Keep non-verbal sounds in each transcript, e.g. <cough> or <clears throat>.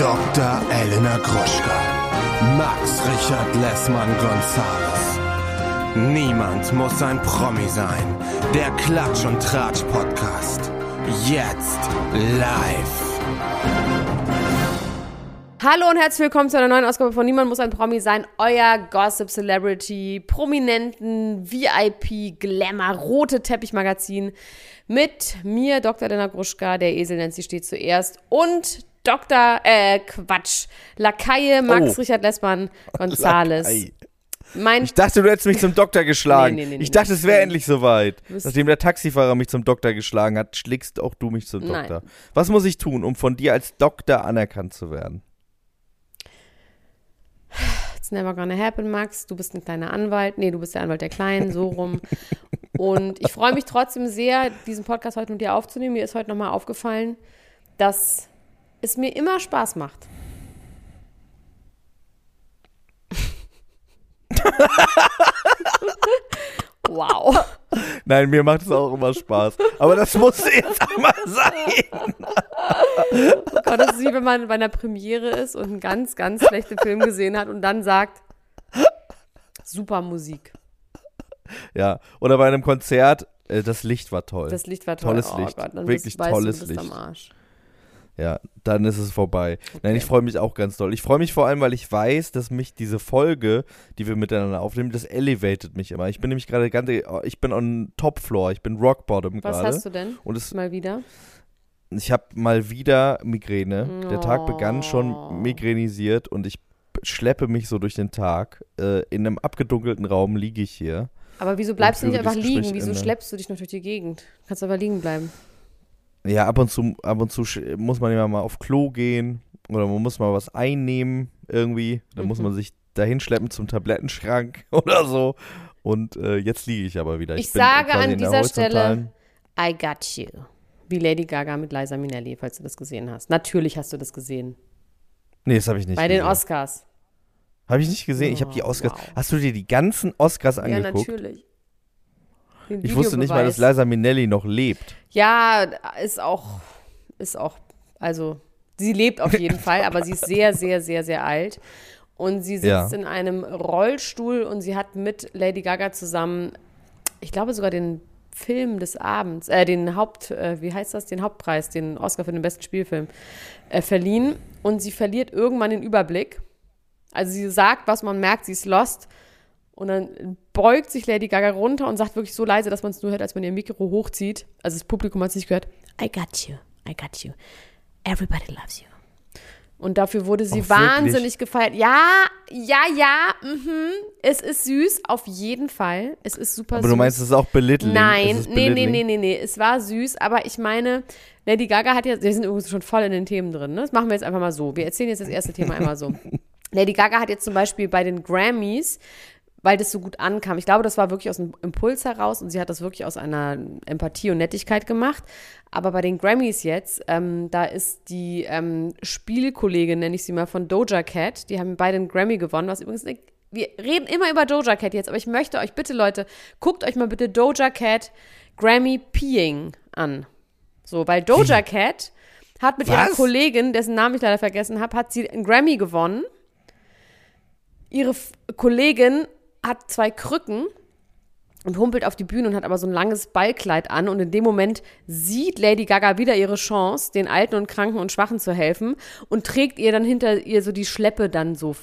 Dr. Elena Gruschka. Max Richard Lessmann Gonzales. Niemand muss ein Promi sein. Der Klatsch und Tratsch Podcast. Jetzt live. Hallo und herzlich willkommen zu einer neuen Ausgabe von Niemand muss ein Promi sein. Euer Gossip Celebrity, Prominenten, VIP, Glamour, rote Teppichmagazin. Mit mir, Dr. Elena Gruschka, der Esel nennt sie steht zuerst. Und Dr. Äh, Quatsch. Lakaie Max Oh. Richard Lessmann <laughs> Gonzales. Ei. Mein Ich dachte, du hättest mich zum Doktor geschlagen. Nee, nee, nee, ich dachte, es wäre endlich soweit. Nachdem der Taxifahrer mich zum Doktor geschlagen hat, schlägst auch du mich zum Nein. Doktor. Was muss ich tun, um von dir als Doktor anerkannt zu werden? It's never gonna happen, Max. Du bist ein kleiner Anwalt. Nee, du bist der Anwalt der Kleinen, so rum. <laughs> Und ich freue mich trotzdem sehr, diesen Podcast heute mit dir aufzunehmen. Mir ist heute nochmal aufgefallen, dass es mir immer Spaß macht. wow. Nein, mir macht es auch immer Spaß. Aber das musste jetzt einmal sein. Aber das ist wie wenn man bei einer Premiere ist und einen ganz, ganz schlechten Film gesehen hat und dann sagt, super Musik. Ja, oder bei einem Konzert, äh, das Licht war toll. Das Licht war toll. Tolles oh Licht. Gott, dann Wirklich bist, weißt tolles du, du bist Licht. Ja, dann ist es vorbei. Nein, ich freue mich auch ganz doll. Ich freue mich vor allem, weil ich weiß, dass mich diese Folge, die wir miteinander aufnehmen, das elevated mich immer. Ich bin nämlich gerade ganz, ich bin on Top Floor, ich bin Rock Bottom Was gerade. hast du denn? Und es, Mal wieder? ich habe mal wieder Migräne. Der Tag begann Oh. schon migränisiert und ich schleppe mich so durch den Tag. Äh, in einem abgedunkelten Raum liege ich hier. Aber wieso bleibst du nicht einfach liegen? Wieso schleppst du dich noch durch die Gegend? Kannst aber liegen bleiben. Ja, ab und zu, ab und zu muss man immer mal auf Klo gehen oder man muss mal was einnehmen irgendwie. Dann muss Mhm. man sich dahin schleppen zum Tablettenschrank <laughs> oder so. Und äh, jetzt liege ich aber wieder. Ich bin sage an dieser Stelle, I got you. Wie Lady Gaga mit Liza Minnelli, falls du das gesehen hast. Natürlich hast du das gesehen. Nee, das habe ich nicht Bei den gesehen. Oscars. Habe ich nicht gesehen. Ich habe die Oh, Oscars. wow. Hast du dir die ganzen Oscars Ja, angeguckt? natürlich. Den ich wusste nicht mal, dass. Liza Minnelli noch lebt. Ja, ist auch, ist auch, also sie lebt auf jeden <laughs> Fall, aber sie ist sehr, sehr, sehr, sehr alt. Und sie sitzt Ja. in einem Rollstuhl und sie hat mit Lady Gaga zusammen, ich glaube sogar den Film des Abends, äh, den Haupt, äh, wie heißt das, den Hauptpreis, den Oscar für den besten Spielfilm, äh, verliehen. Und sie verliert irgendwann den Überblick. Also sie sagt, was man merkt, sie ist lost. Und dann beugt sich Lady Gaga runter und sagt wirklich so leise, dass man es nur hört, als man ihr Mikro hochzieht. Also das Publikum hat es nicht gehört. I got you, I got you. Everybody loves you. Und dafür wurde sie Oh, wahnsinnig gefeiert. Ja, ja, ja, mhm. Es ist süß, auf jeden Fall. Es ist super Aber süß. du meinst, es ist auch belittling? Nein, Es ist nee, nee, belittling? nee, nee, nee. Es war süß, aber ich meine, Lady Gaga hat ja, wir sind übrigens schon voll in den Themen drin, ne? Das machen wir jetzt einfach mal so. Wir erzählen jetzt das erste Thema einmal so. <laughs> Lady Gaga hat jetzt zum Beispiel bei den Grammys, weil das so gut ankam, ich glaube, das war wirklich aus einem Impuls heraus und sie hat das wirklich aus einer Empathie und Nettigkeit gemacht. Aber bei den Grammys jetzt, ähm, da ist die ähm, Spielkollegin, nenne ich sie mal, von Doja Cat, die haben beide einen Grammy gewonnen, was übrigens eine wir reden immer über Doja Cat jetzt, aber ich möchte euch bitte, Leute, guckt euch mal bitte Doja Cat Grammy Peeing an. So, weil Doja Cat hat mit ihrer Was? Kollegin, dessen Namen ich leider vergessen habe, hat sie einen Grammy gewonnen. Ihre F Kollegin hat zwei Krücken und humpelt auf die Bühne und hat aber so ein langes Ballkleid an. Und in dem Moment sieht Lady Gaga wieder ihre Chance, den Alten und Kranken und Schwachen zu helfen und trägt ihr dann hinter ihr so die Schleppe dann so,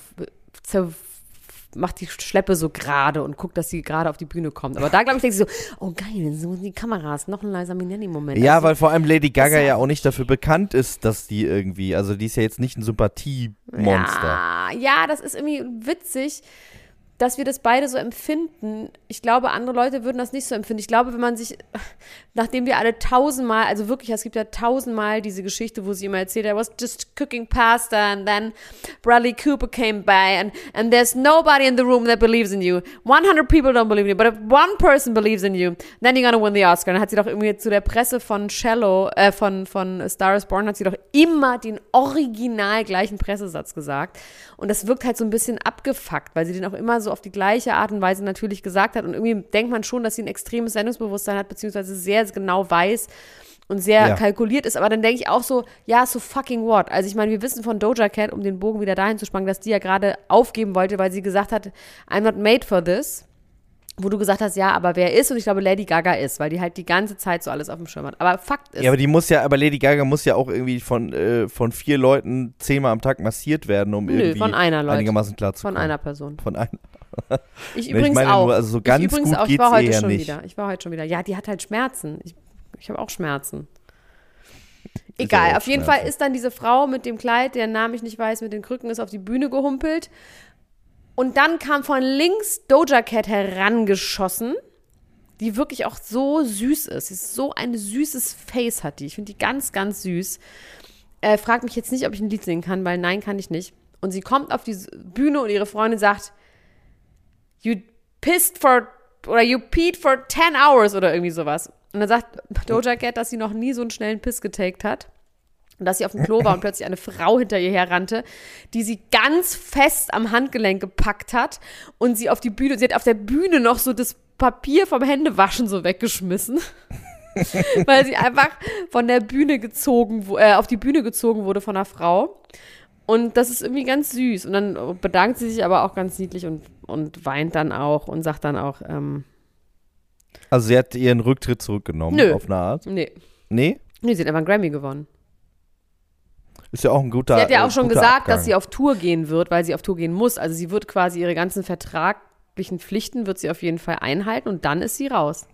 macht die Schleppe so gerade und guckt, dass sie gerade auf die Bühne kommt. Aber da, glaube ich, denkt sie so, oh geil, so die Kameras, noch ein leiser Minnelli-Moment. Ja, Also, weil vor allem Lady Gaga ja- ja auch nicht dafür bekannt ist, dass die irgendwie, also die ist ja jetzt nicht ein Sympathiemonster. Ja, ja, das ist irgendwie witzig, dass wir das beide so empfinden. Ich glaube, andere Leute würden das nicht so empfinden. Ich glaube, wenn man sich, <laughs> nachdem wir alle tausendmal, also wirklich, es gibt ja tausendmal diese Geschichte, wo sie immer erzählt, I was just cooking pasta and then Bradley Cooper came by and, and there's nobody in the room that believes in you. 100 people don't believe in you, but if one person believes in you, then you're gonna win the Oscar. Dann hat sie doch irgendwie zu der Presse von Shallow, äh, von, von Star is Born, hat sie doch immer den original gleichen Pressesatz gesagt. Und das wirkt halt so ein bisschen abgefuckt, weil sie den auch immer so auf die gleiche Art und Weise natürlich gesagt hat. Und irgendwie denkt man schon, dass sie ein extremes Sendungsbewusstsein hat, beziehungsweise sehr genau weiß, und sehr Ja. kalkuliert ist. Aber dann denke ich auch so, ja, so fucking what? Also ich meine, wir wissen von Doja Cat, um den Bogen wieder dahin zu spannen, dass die ja gerade aufgeben wollte, weil sie gesagt hat, I'm not made for this. Wo du gesagt hast, ja, aber wer ist? Und ich glaube, Lady Gaga ist, weil die halt die ganze Zeit so alles auf dem Schirm hat. Aber Fakt ist, Ja, aber die muss ja, aber Lady Gaga muss ja auch irgendwie von, äh, von vier Leuten zehnmal am Tag massiert werden, um Nö, irgendwie von einer, Leute. einigermaßen klar zu von kommen. einer Person. Von einer. Ich <laughs> ich übrigens meine auch. nur, also so ganz ich übrigens gut auch. Ich war heute schon nicht. wieder. Ich war heute schon wieder. Ja, die hat halt Schmerzen. Ich, ich habe auch Schmerzen. Egal, auf jeden. Fall ist dann diese Frau mit dem Kleid, deren Namen ich nicht weiß, mit den Krücken ist auf die Bühne gehumpelt. Und dann kam von links Doja Cat herangeschossen, die wirklich auch so süß ist. Sie ist so ein süßes Face hat die. Ich finde die ganz, ganz süß. Äh, frag mich jetzt nicht, ob ich ein Lied singen kann, weil nein, kann ich nicht. Und sie kommt auf die Bühne und ihre Freundin sagt, you pissed for, oder you peed for 10 hours oder irgendwie sowas. Und dann sagt Doja Cat, dass sie noch nie so einen schnellen Piss getaked hat. Und dass sie auf dem Klo war und <laughs> plötzlich eine Frau hinter ihr herrannte, die sie ganz fest am Handgelenk gepackt hat und sie auf die Bühne, sie hat auf der Bühne noch so das Papier vom Händewaschen so weggeschmissen. <laughs> weil sie einfach von der Bühne gezogen, äh, auf die Bühne gezogen wurde von einer Frau. Und das ist irgendwie ganz süß. Und dann bedankt sie sich aber auch ganz niedlich und, und weint dann auch und sagt dann auch, ähm, Also sie hat ihren Rücktritt zurückgenommen, Nö. auf eine Art. nee, Nee? nee, sie hat einfach einen Grammy gewonnen. Ist ja auch ein guter Sie hat ja äh, auch schon gesagt, Abgang. dass sie auf Tour gehen wird, weil sie auf Tour gehen muss. Also sie wird quasi ihre ganzen vertraglichen Pflichten wird sie auf jeden Fall einhalten und dann ist sie raus.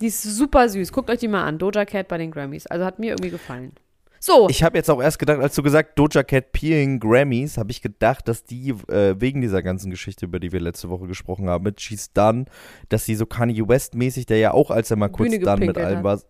Die ist super süß. Guckt euch die mal an. Doja Cat bei den Grammys. Also hat mir irgendwie gefallen. So, Ich habe jetzt auch erst gedacht, als du gesagt Doja Cat peeing Grammys, habe ich gedacht, dass die äh, wegen dieser ganzen Geschichte, über die wir letzte Woche gesprochen haben, mit She's Done, dass sie so Kanye West mäßig, der ja auch, als er mal kurz dann mit allem war,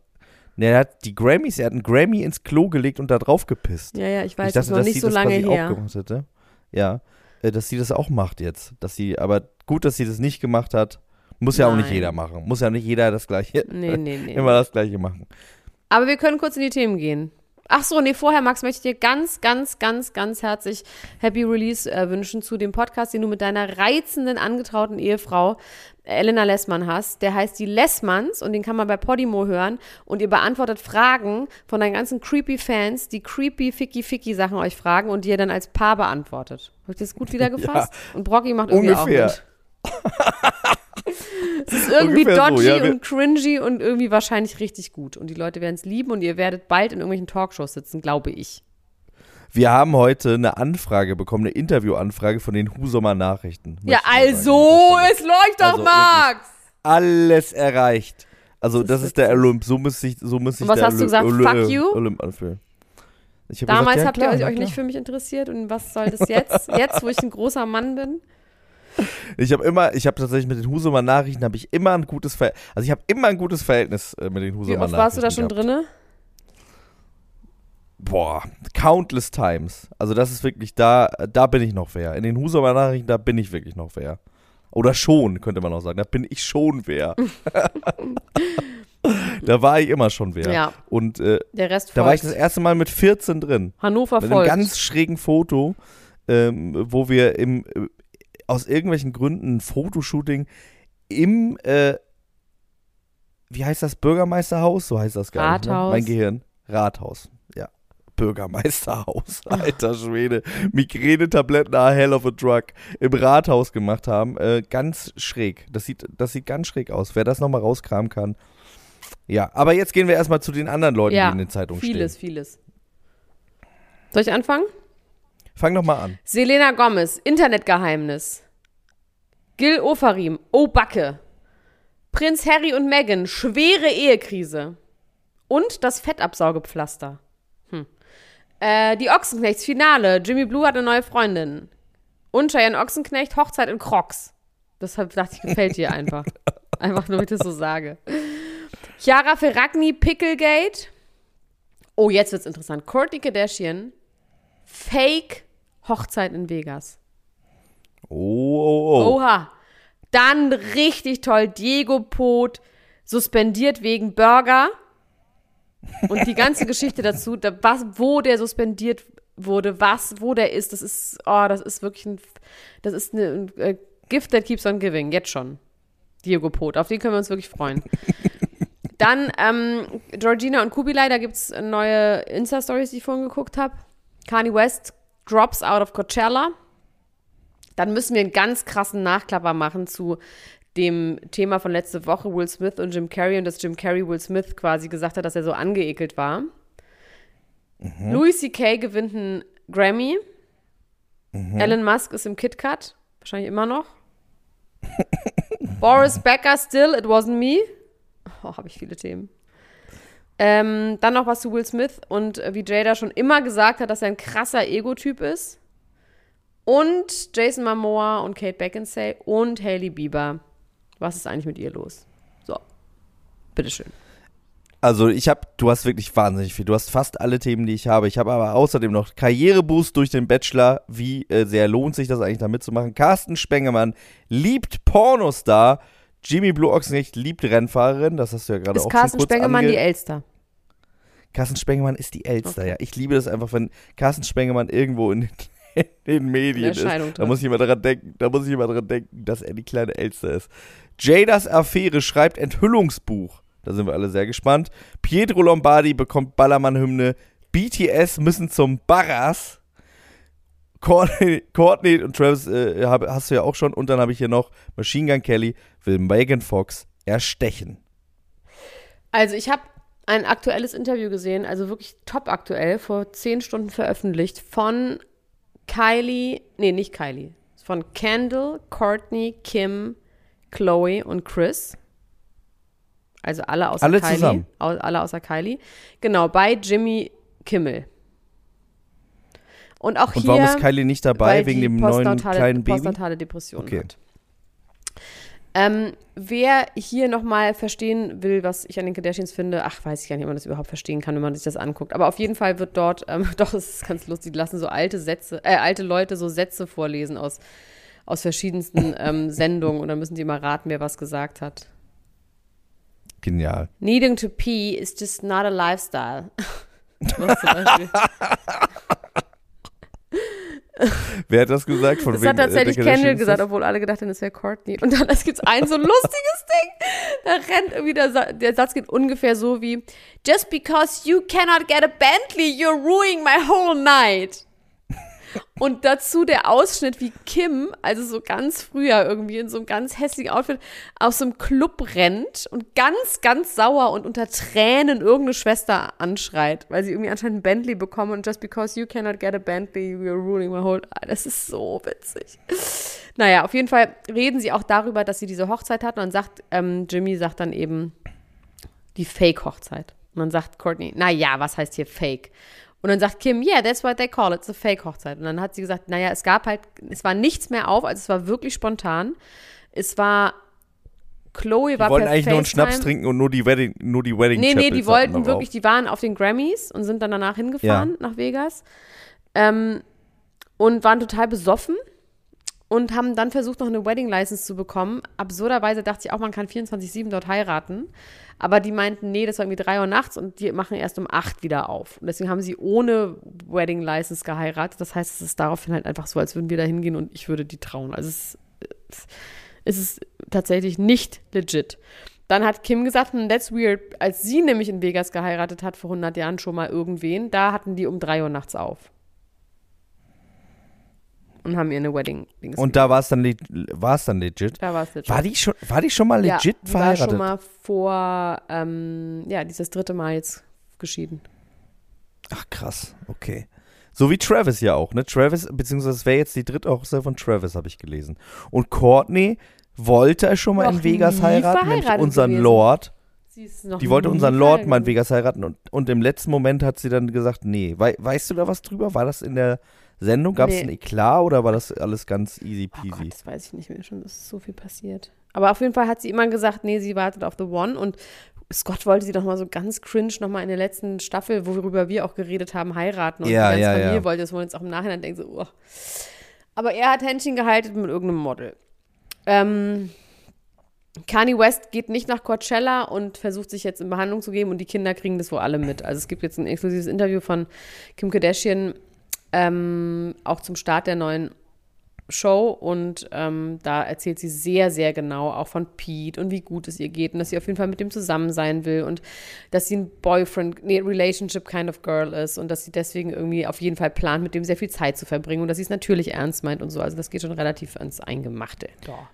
ne, er hat die Grammys, er hat einen Grammy ins Klo gelegt und da drauf gepisst. ja, ja, ich weiß, ich das dachte, noch dass nicht sie so das lange quasi her. auch gemacht hätte. Ja, äh, dass sie das auch macht jetzt. Dass sie, aber gut, dass sie das nicht gemacht hat. Muss ja auch nicht jeder machen. Muss ja nicht jeder das gleiche, Nee, nee, nee. <laughs> immer das gleiche machen. Aber wir können kurz in die Themen gehen. Ach so, nee, vorher, Max, möchte ich dir ganz, ganz, ganz, ganz herzlich Happy Release äh, wünschen zu dem Podcast, den du mit deiner reizenden, angetrauten Ehefrau äh, Elena Lessmann hast. Der heißt die Lessmanns und den kann man bei Podimo hören. Und ihr beantwortet Fragen von deinen ganzen creepy Fans, die creepy, ficky, ficky Sachen euch fragen und die ihr dann als Paar beantwortet. Habe ich das gut <laughs> wiedergefasst? Und Brocky macht irgendwie Ungefähr. auch mit. <laughs> Es ist irgendwie Ungefähr so, dodgy ja, wir- und cringy und irgendwie wahrscheinlich richtig gut. Und die Leute werden es lieben und ihr werdet bald in irgendwelchen Talkshows sitzen, glaube ich. Wir haben heute eine Anfrage bekommen, eine Interviewanfrage von den Husumer Nachrichten. Ja, also, es läuft doch, Also Max! Alles erreicht. Also, Das das, ist ist der. Olymp. So muss sich, so muss sich Und was der hast du Olymp- gesagt? Olymp- Fuck you? Olymp anfühlen. Damals gesagt, ja, habt klar, ihr euch klar. nicht für mich interessiert und was soll das jetzt? <laughs> Jetzt, wo ich ein großer Mann bin? Ich habe immer, ich habe tatsächlich mit den Husumer Nachrichten habe ich immer ein gutes Verhältnis. Also ich habe immer ein gutes Verhältnis äh, mit den Wie Husumer Nachrichten. oft warst du da schon gehabt. drinne? Boah, countless times. Also das ist wirklich da, da bin ich noch wer. In den Husumer Nachrichten, da bin ich wirklich noch wer. Oder schon, könnte man auch sagen. Da bin ich schon wer. <laughs> da war ich immer schon wer. Ja. Und äh, Der Rest da war ich folgt. das erste Mal mit 14 drin. Hannover Mit einem folgt. ganz schrägen Foto, ähm, wo wir im, aus irgendwelchen Gründen ein Fotoshooting im, äh, wie heißt das, Bürgermeisterhaus? So heißt das gar nicht. Ne? Rathaus. Mein Gehirn. Rathaus, ja. Bürgermeisterhaus, <laughs> alter Schwede. Migräne-Tabletten, a hell of a drug. Im Rathaus gemacht haben. Äh, ganz schräg. Das sieht, das sieht ganz schräg aus. Wer das nochmal rauskramen kann. Ja, aber jetzt gehen wir erstmal zu den anderen Leuten, ja, die in den Zeitungen vieles, stehen. vieles. Soll ich anfangen? Fang doch mal an. Selena Gomez, Internetgeheimnis. Gil Ofarim, oh Backe. Prinz Harry und Meghan, schwere Ehekrise. Und das Fettabsaugepflaster. Hm. Äh, die Ochsenknechts, Finale. Jimmy Blue hat eine neue Freundin. Und Cheyenne Ochsenknecht, Hochzeit in Crocs. Deshalb dachte ich, gefällt dir einfach. <laughs> einfach nur, wenn ich das so sage. Chiara Ferragni, Picklegate. Oh, jetzt wird's interessant. Kourtney Kardashian, Fake Hochzeit in Vegas. Oh, oh, oh. Oha. Dann richtig toll. Diego Pot suspendiert wegen Burger. Und die ganze <laughs> Geschichte dazu, da, was, wo der suspendiert wurde, was, wo der ist, das ist, oh, das ist wirklich ein, das ist eine, ein äh, Gift that keeps on giving, jetzt schon. Diego Pot, auf den können wir uns wirklich freuen. <laughs> Dann ähm, Georgina und Kubilai, da gibt es neue Insta-Stories, die ich vorhin geguckt habe. Kanye West drops out of Coachella. Dann müssen wir einen ganz krassen Nachklapper machen zu dem Thema von letzte Woche, Will Smith und Jim Carrey, und dass Jim Carrey Will Smith quasi gesagt hat, dass er so angeekelt war. Mhm. Louis C.K. gewinnt einen Grammy. Mhm. Elon Musk ist im KitKat, wahrscheinlich immer noch. <laughs> Boris Becker, still, it wasn't me. Oh, habe ich viele Themen. Ähm, dann noch was zu Will Smith und äh, wie Jada schon immer gesagt hat, dass er ein krasser Ego-Typ ist. Und Jason Momoa und Kate Beckinsale und Hailey Bieber. Was ist eigentlich mit ihr los? So, bitteschön. Also ich habe, du hast wirklich wahnsinnig viel. Du hast fast alle Themen, die ich habe. Ich habe aber außerdem noch Karriereboost durch den Bachelor. Wie äh, sehr lohnt sich das eigentlich da mitzumachen? Carsten Spengemann liebt Pornostar. Jimmy Blue Ochsenknecht liebt Rennfahrerin. Das hast du ja gerade Ist auch Carsten schon kurz Spengemann die Elster? Carsten Spengemann ist die Elster, Okay. ja. Ich liebe das einfach, wenn Carsten Spengemann irgendwo in den, <laughs> in den Medien ist. Erscheinung Da tritt. muss ich immer daran denken, da muss ich immer daran denken, dass er die kleine Elster ist. Jadas Affäre schreibt Enthüllungsbuch. Da sind wir alle sehr gespannt. Pietro Lombardi bekommt Ballermann-Hymne. BTS müssen zum Barras. Courtney, Courtney und Travis äh, hab, hast du ja auch schon. Und dann habe ich hier noch Machine Gun Kelly will Megan Fox erstechen. Also ich habe ein aktuelles Interview gesehen, also wirklich top aktuell, vor zehn Stunden veröffentlicht, von Kylie, nee, nicht Kylie, von Kendall, Courtney, Kim, Chloe und Chris. Also alle außer Alle Kylie. zusammen? Au, alle außer Kylie. Genau, bei Jimmy Kimmel. Und auch Und hier, warum ist Kylie nicht dabei? Wegen dem neuen kleinen Baby? postnatale Depression Okay. hat. Ähm, wer hier nochmal verstehen will, was ich an den Kardashians finde, ach, weiß ich gar nicht, ob man das überhaupt verstehen kann, wenn man sich das anguckt. Aber auf jeden Fall wird dort, ähm, <laughs> doch, es ist ganz lustig, die lassen so alte Sätze, äh, alte Leute so Sätze vorlesen aus, aus verschiedensten ähm, <laughs> Sendungen und dann müssen die immer raten, wer was gesagt hat. Genial. Needing to pee is just not a lifestyle. <laughs> Was zum Beispiel. <laughs> Wer hat das gesagt? Von Das wem, hat tatsächlich äh, Kardashians Kendall gesagt, das? obwohl alle gedacht haben, es wäre Courtney. Und dann gibt es ein so lustiges Ding. Da rennt irgendwie der, Sa der Satz geht ungefähr so wie Just because you cannot get a Bentley, you're ruining my whole night. Und dazu der Ausschnitt, wie Kim, also so ganz früher irgendwie in so einem ganz hässlichen Outfit, aus so einem Club rennt und ganz, ganz sauer und unter Tränen irgendeine Schwester anschreit, weil sie irgendwie anscheinend ein Bentley bekommen und just because you cannot get a Bentley, you're ruining my whole. Das ist so witzig. Naja, auf jeden Fall reden sie auch darüber, dass sie diese Hochzeit hatten und dann sagt, ähm, Jimmy sagt dann eben die Fake-Hochzeit. Und dann sagt Courtney, naja, was heißt hier Fake? Und dann sagt Kim, yeah, that's what they call it, it's a Fake-Hochzeit. Und dann hat sie gesagt, naja, es gab halt, es war nichts mehr auf, also es war wirklich spontan. Es war, Chloe war Die wollten per eigentlich nur einen FaceTime. Schnaps trinken und nur die Wedding, nur die Wedding Nee, nee, die wollten wirklich, darauf. die waren auf den Grammys und sind dann danach hingefahren nach Vegas ähm, und waren total besoffen und haben dann versucht, noch eine Wedding License zu bekommen. Absurderweise dachte ich auch, man kann 24-7 dort heiraten. Aber die meinten, nee, das war irgendwie 3 Uhr nachts und die machen erst um 8 wieder auf. Und deswegen haben sie ohne Wedding License geheiratet. Das heißt, es ist daraufhin halt einfach so, als würden wir da hingehen und ich würde die trauen. Also es ist, es ist tatsächlich nicht legit. Dann hat Kim gesagt, hm, that's weird, als sie nämlich in Vegas geheiratet hat, vor 100 Jahren schon mal irgendwen, da hatten die um 3 Uhr nachts auf. Und haben ihr eine wedding -Dings Und da war es dann, war es dann legit. da war es legit. War die schon, war die schon mal ja, legit die war verheiratet? schon mal vor, ähm, ja, dieses dritte Mal jetzt geschieden. Ach krass, okay. So wie Travis ja auch, ne? Travis, beziehungsweise es wäre jetzt die dritte Hochzeit von Travis, habe ich gelesen. Und Courtney wollte er schon mal Noch in Vegas heiraten, nämlich unseren gewesen. Lord. Sie ist noch Die wollte unseren Lord mal in. Vegas heiraten und, und im letzten Moment hat sie dann gesagt, nee. Wei weißt du da was drüber? War das in der Sendung? Gab es Nee. ein Eklat oder war das alles ganz easy Oh peasy? Gott, das weiß ich nicht mehr schon, ist so viel passiert. Aber auf jeden Fall hat sie immer gesagt, nee, sie wartet auf The One und Scott wollte sie doch mal so ganz cringe nochmal in der letzten Staffel, worüber wir auch geredet haben, heiraten und Ja, die ganze ja, Familie ja. wollte das, wo man jetzt auch im Nachhinein denkt, so, oh. Aber er hat Händchen gehalten mit irgendeinem Model. Ähm, Kanye West geht nicht nach Coachella und versucht sich jetzt in Behandlung zu geben und die Kinder kriegen das wohl alle mit. Also es gibt jetzt ein exklusives Interview von Kim Kardashian, ähm, auch zum Start der neuen Show und ähm, da erzählt sie sehr, sehr genau auch von Pete und wie gut es ihr geht und dass sie auf jeden Fall mit dem zusammen sein will und dass sie ein Boyfriend, nee, Relationship kind of girl ist und dass sie deswegen irgendwie auf jeden Fall plant, mit dem sehr viel Zeit zu verbringen und dass sie es natürlich ernst meint und so. Also das geht schon relativ ans Eingemachte. Ja.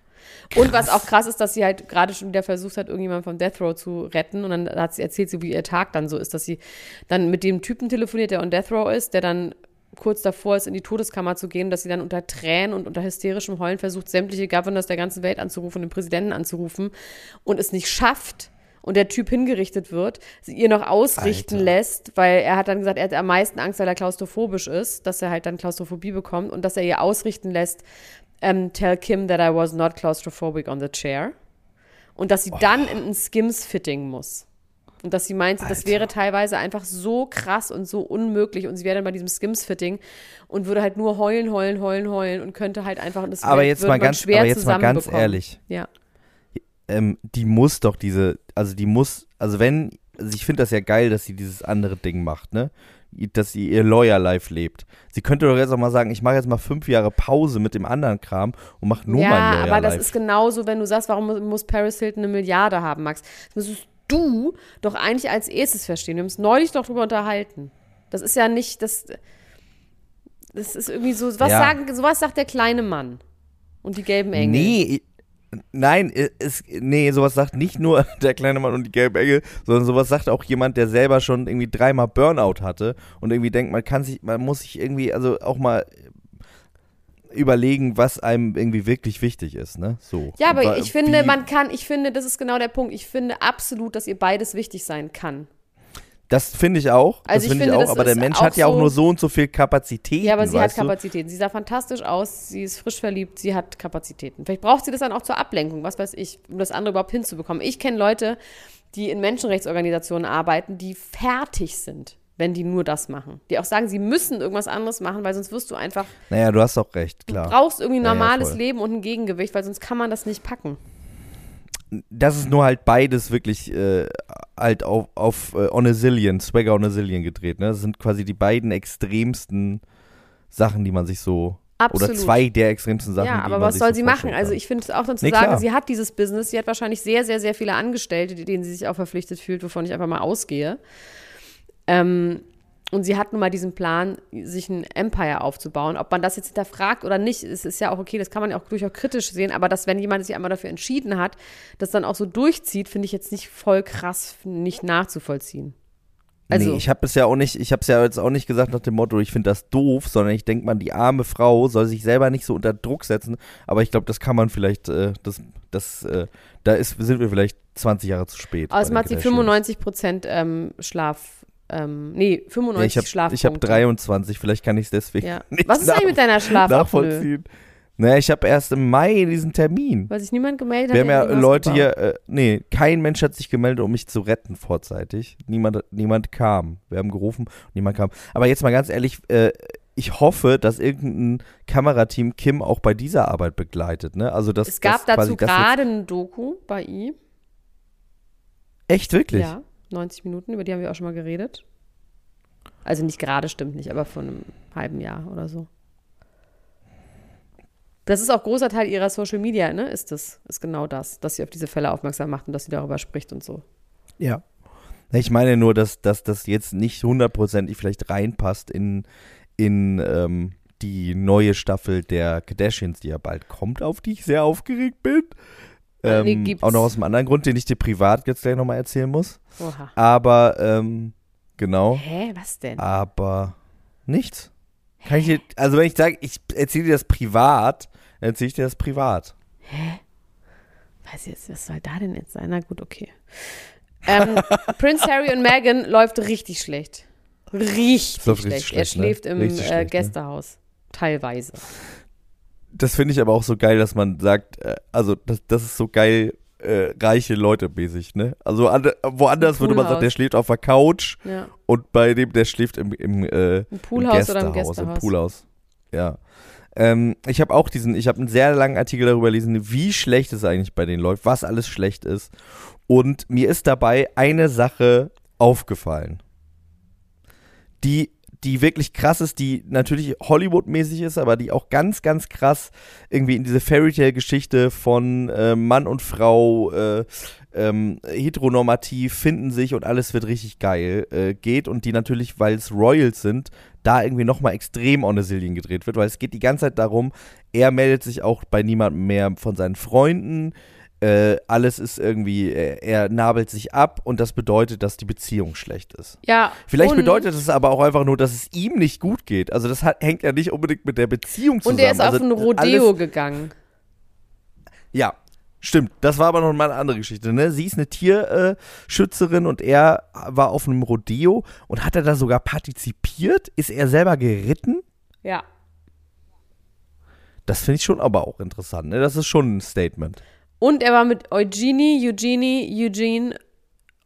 Und was auch krass ist, dass sie halt gerade schon wieder versucht hat, irgendjemanden vom Death Row zu retten. Und dann hat sie erzählt, sie, wie ihr Tag dann so ist, dass sie dann mit dem Typen telefoniert, der on Death Row ist, der dann kurz davor ist, in die Todeskammer zu gehen, dass sie dann unter Tränen und unter hysterischem Heulen versucht, sämtliche Governors der ganzen Welt anzurufen und den Präsidenten anzurufen und es nicht schafft und der Typ hingerichtet wird, sie ihr noch ausrichten Alter. lässt, weil er hat dann gesagt, er hat am meisten Angst, weil er klaustrophobisch ist, dass er halt dann Klaustrophobie bekommt und dass er ihr ausrichten lässt, ähm, tell Kim that I was not claustrophobic on the chair. Und dass sie dann in ein Skims-Fitting muss. Und dass sie meinte, das Alter. wäre teilweise einfach so krass und so unmöglich. Und sie wäre dann bei diesem Skims-Fitting und würde halt nur heulen, heulen, heulen, heulen und könnte halt einfach. Das Aber jetzt mal ganz, schwer aber jetzt mal ganz ehrlich. Ja. ähm, die muss doch diese, also die muss, also wenn, also ich finde das ja geil, dass sie dieses andere Ding macht, ne? Dass sie ihr Lawyer-Life lebt. Sie könnte doch jetzt auch mal sagen, ich mache jetzt mal fünf Jahre Pause mit dem anderen Kram und mache nur ja, mein Lawyer-Life. aber das ist genauso, wenn du sagst, warum mu- muss Paris Hilton eine Milliarde haben, Max? Das müsstest du doch eigentlich als erstes verstehen. Wir haben uns neulich doch drüber unterhalten. Das ist ja nicht, das, das ist irgendwie so, was Ja. sagen, sowas sagt der kleine Mann. Und die gelben Engel. Nee, nein, es, nee, sowas sagt nicht nur <laughs> der kleine Mann und die gelbe Engel, sondern sowas sagt auch jemand, der selber schon irgendwie dreimal Burnout hatte und irgendwie denkt, man kann sich, man muss sich irgendwie, also auch mal überlegen, was einem irgendwie wirklich wichtig ist, ne? So. Ja, aber ich finde, wie- man kann, ich finde, das ist genau der Punkt. Ich finde absolut, dass ihr beides wichtig sein kann. Das finde ich auch. Also das ich finde ich auch. das Aber der Mensch hat ja auch so- nur so und so viel Kapazitäten. Ja, aber sie hat weißt du? Kapazitäten. Sie sah fantastisch aus, sie ist frisch verliebt, sie hat Kapazitäten. Vielleicht braucht sie das dann auch zur Ablenkung, was weiß ich, um das andere überhaupt hinzubekommen. Ich kenne Leute, die in Menschenrechtsorganisationen arbeiten, die fertig sind, wenn die nur das machen. Die auch sagen, sie müssen irgendwas anderes machen, weil sonst wirst du einfach, Naja, du hast auch recht, du klar. brauchst irgendwie ein Ja, ja, normales voll. Leben und ein Gegengewicht, weil sonst kann man das nicht packen. Das ist nur halt beides wirklich äh, halt auf, auf äh, On a Zillion, Swagger on a Zillion gedreht. Ne? Das sind quasi die beiden extremsten Sachen, die man sich so. Absolut. Oder zwei der extremsten Sachen. Ja, aber was soll so sie machen? Also kann. ich finde es auch dann zu Nee, sagen, klar. sie hat dieses Business, sie hat wahrscheinlich sehr, sehr, sehr viele Angestellte, denen sie sich auch verpflichtet fühlt, wovon ich einfach mal ausgehe. Ähm, und sie hat nun mal diesen Plan, sich ein Empire aufzubauen. Ob man das jetzt hinterfragt oder nicht, es ist ja auch okay, das kann man ja auch durchaus kritisch sehen, aber dass, wenn jemand sich einmal dafür entschieden hat, das dann auch so durchzieht, finde ich jetzt nicht voll krass, nicht nachzuvollziehen. Also, nee, ich habe es ja auch nicht, ich habe es ja jetzt auch nicht gesagt nach dem Motto, ich finde das doof, sondern ich denke mal, die arme Frau soll sich selber nicht so unter Druck setzen. Aber ich glaube, das kann man vielleicht, äh, das, das, äh, da ist, sind wir vielleicht 20 Jahre zu spät. bei hat den sie Kardashians. 95 Prozent ähm, Schlaf, ähm, nee, 95 Ja, ich habe Schlafpunkte. ich hab 23, vielleicht kann ich es deswegen Ja. <laughs> nicht Was ist eigentlich mit deiner Schlafapnoe? nachvollziehen. Naja, ich habe erst im Mai diesen Termin. Weil sich niemand gemeldet Wir hat. haben ja Leute hier, äh, nee, kein Mensch hat sich gemeldet, um mich zu retten vorzeitig. Niemand, niemand kam. Wir haben gerufen, niemand kam. Aber jetzt mal ganz ehrlich, äh, ich hoffe, dass irgendein Kamerateam Kim auch bei dieser Arbeit begleitet. Ne? Also das, Es gab das dazu gerade eine Doku bei ihm. Echt, wirklich? Ja, 90 Minuten, über die haben wir auch schon mal geredet. Also nicht gerade, stimmt nicht, aber vor einem halben Jahr oder so. Das ist auch großer Teil ihrer Social Media, ne? Ist das, ist genau das, dass sie auf diese Fälle aufmerksam macht und dass sie darüber spricht und so. Ja. Ich meine nur, dass, dass das jetzt nicht hundertprozentig vielleicht reinpasst in, in ähm, die neue Staffel der Kardashians, die ja bald kommt, auf die ich sehr aufgeregt bin. Äh, nee, Ähm, gibt's. auch noch aus einem anderen Grund, den ich dir privat jetzt gleich nochmal erzählen muss. Oha. Aber, ähm, genau, Hä, was denn? aber nichts. Kann ich dir, also wenn ich sage, ich erzähle dir das privat, dann erzähle ich dir das privat. Weiß ich jetzt, was soll da denn jetzt sein? Na gut, okay. Ähm, <laughs> Prince Harry und Meghan läuft richtig schlecht. Richtig, läuft schlecht. richtig Er schlecht, ne? schläft im Richtig äh, schlecht, ne? Gästehaus. Teilweise. Das finde ich aber auch so geil, dass man sagt, äh, also das, das ist so geil äh, reiche Leute mäßig, ne? Also ande, woanders würde man sagen, der schläft auf der Couch Ja. und bei dem, der schläft im, im, äh, Im Poolhaus oder im Im Gästehaus? Poolhaus. Ja. Ähm, ich habe auch diesen, ich habe einen sehr langen Artikel darüber gelesen, wie schlecht es eigentlich bei denen läuft, was alles schlecht ist. Und mir ist dabei eine Sache aufgefallen. Die die wirklich krass ist, die natürlich Hollywood-mäßig ist, aber die auch ganz, ganz krass irgendwie in diese Fairytale-Geschichte von äh, Mann und Frau äh, ähm, heteronormativ finden sich und alles wird richtig geil äh, geht und die natürlich, weil es Royals sind, da irgendwie nochmal extrem on a Zillion gedreht wird, weil es geht die ganze Zeit darum, er meldet sich auch bei niemandem mehr von seinen Freunden, äh, alles ist irgendwie, er, er nabelt sich ab und das bedeutet, dass die Beziehung schlecht ist. Ja. Vielleicht bedeutet es aber auch einfach nur, dass es ihm nicht gut geht. Also das hat, hängt ja nicht unbedingt mit der Beziehung zusammen. Und er ist also auf ein Rodeo gegangen. Ja, stimmt. Das war aber noch mal eine andere Geschichte. Ne? Sie ist eine Tierschützerin und er war auf einem Rodeo und hat er da sogar partizipiert? Ist er selber geritten? Ja. Das finde ich schon aber auch interessant. Ne? Das ist schon ein Statement. Und er war mit Eugenie, Eugenie, Eugene,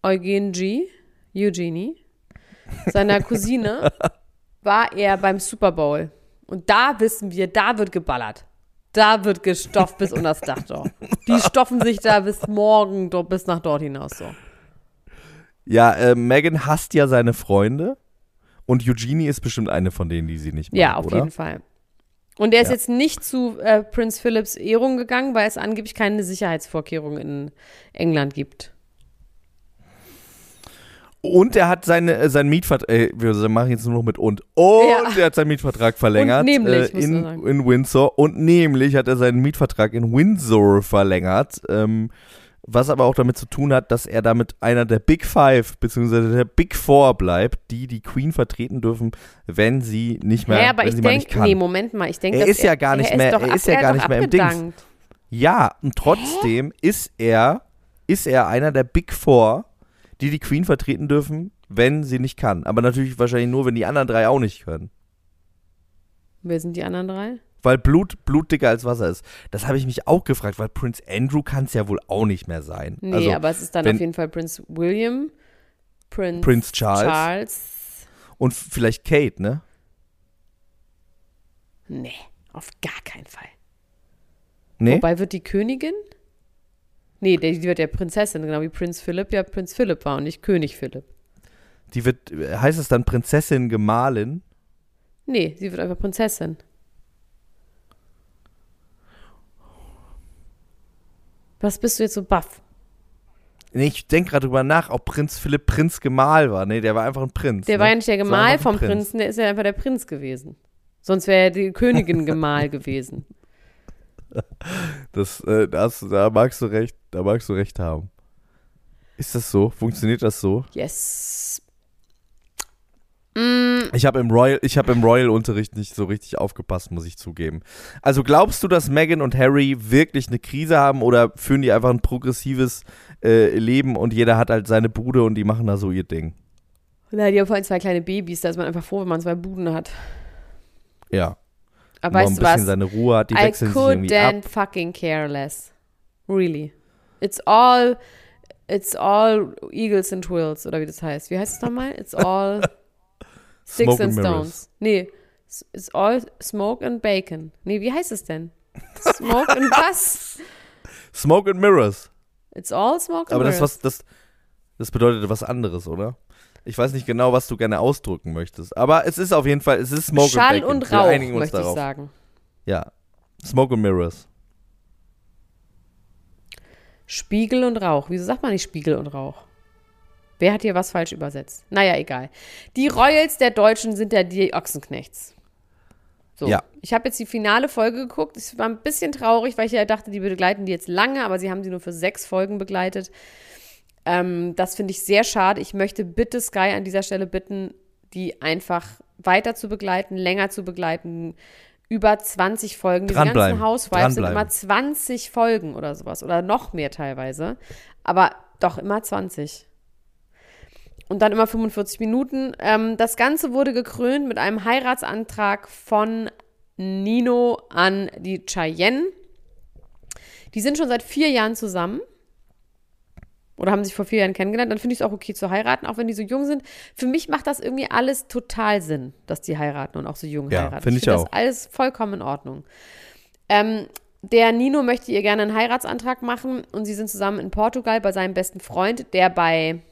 Eugen G, Eugenie, seiner Cousine, <laughs> war er beim Super Bowl. Und da wissen wir, da wird geballert. Da wird gestofft bis unter das Dach doch. Die stoffen sich da bis morgen, do- bis nach dort hinaus so. Ja, äh, Megan hasst ja seine Freunde und Eugenie ist bestimmt eine von denen, die sie nicht mag, Ja, auf oder? jeden Fall. Und er ist Ja. jetzt nicht zu äh, Prinz Philips Ehrung gegangen, weil es angeblich keine Sicherheitsvorkehrungen in England gibt. Und er hat seine, äh, seinen Mietvertrag, äh, wir machen jetzt nur noch mit und. Und Ja. er hat seinen Mietvertrag verlängert Und nämlich, äh, in, in Windsor. Und nämlich hat er seinen Mietvertrag in Windsor verlängert. Ähm, was aber auch damit zu tun hat, dass er damit einer der Big Five, beziehungsweise der Big Four bleibt, die die Queen vertreten dürfen, wenn sie nicht mehr, Ja, aber ich denke, kann. nee, Moment mal, ich denke, Er ist ja gar nicht mehr- er ist ja gar nicht mehr im Dings. Ja, und trotzdem ist er, ist er einer der Big Four, die die Queen vertreten dürfen, wenn sie nicht kann. Aber natürlich wahrscheinlich nur, wenn die anderen drei auch nicht können. Wer sind die anderen drei? Weil Blut, Blut dicker als Wasser ist. Das habe ich mich auch gefragt, weil Prince Andrew kann es ja wohl auch nicht mehr sein. Nee, also aber es ist dann wenn- auf jeden Fall Prinz William, Prinz, Prince Charles. Charles. und vielleicht Kate, ne? Nee, auf gar keinen Fall. Nee? Wobei wird die Königin? Nee, die die wird ja Prinzessin, genau wie Prinz Philipp ja Prinz Philipp war und nicht König Philipp. Die wird, heißt es dann Prinzessin Gemahlin? Nee, sie wird einfach Prinzessin. Was bist du jetzt so baff? Nee, ich denke gerade drüber nach, ob Prinz Philipp Prinz Gemahl war. Nee, der war einfach ein Prinz. Der ne? war ja nicht der Gemahl vom Prinzen, der ist ja einfach der Prinz gewesen. Sonst wäre ja die Königin <laughs> Gemahl gewesen. Das, äh, das, da magst du recht, da magst du recht haben. Ist das so? Funktioniert das so? Yes. Ich habe im Royal, ich habe im Royal-Unterricht nicht so richtig aufgepasst, muss ich zugeben. Also glaubst du, dass Meghan und Harry wirklich eine Krise haben oder führen die einfach ein progressives äh, Leben und jeder hat halt seine Bude und die machen da so ihr Ding? Na, die haben vor allem zwei kleine Babys, da ist man einfach froh, wenn man zwei Buden hat. Ja. Aber weißt ein du was? seine Ruhe hat, die I wechseln sich irgendwie ab. couldn't fucking care less. Really. It's all, it's all Eagles and Twills, oder wie das heißt. Wie heißt es nochmal? It's all <laughs> Sticks Smoke and and Stones. Nee, it's- all Smoke and Bacon. Nee, wie heißt es denn? Smoke and was? <laughs> Smoke and Mirrors. It's all Smoke and Aber das, Mirrors. was, das, das bedeutet was anderes, oder? Ich weiß nicht genau, was du gerne ausdrücken möchtest. Aber es ist auf jeden Fall, es ist Smoke Schall and Bacon. und Wir Rauch, einigen uns möchte ich darauf. sagen. Ja. Smoke and Mirrors. Spiegel und Rauch. Wieso sagt man nicht Spiegel und Rauch? Wer hat hier was falsch übersetzt? Naja, egal. Die Royals der Deutschen sind ja die Ochsenknechts. So. Ja. Ich habe jetzt die finale Folge geguckt. Es war ein bisschen traurig, weil ich ja dachte, die begleiten die jetzt lange, aber sie haben sie nur für sechs Folgen begleitet. Ähm, das finde ich sehr schade. Ich möchte bitte Sky an dieser Stelle bitten, die einfach weiter zu begleiten, länger zu begleiten. Über 20 Folgen. Diese ganzen. Housewives sind immer 20 Folgen oder sowas. Oder noch mehr teilweise. Aber doch immer 20. Und dann immer 45 Minuten. Ähm, das Ganze wurde gekrönt mit einem Heiratsantrag von Nino an die Cheyenne. Die sind schon seit vier Jahren zusammen. Oder haben sich vor vier Jahren kennengelernt. Dann finde ich es auch okay zu heiraten, auch wenn die so jung sind. Für mich macht das irgendwie alles total Sinn, dass die heiraten und auch so jung Ja, heiraten. finde ich find auch. Das alles vollkommen in Ordnung. Ähm, der Nino möchte ihr gerne einen Heiratsantrag machen und sie sind zusammen in Portugal bei seinem besten Freund, der bei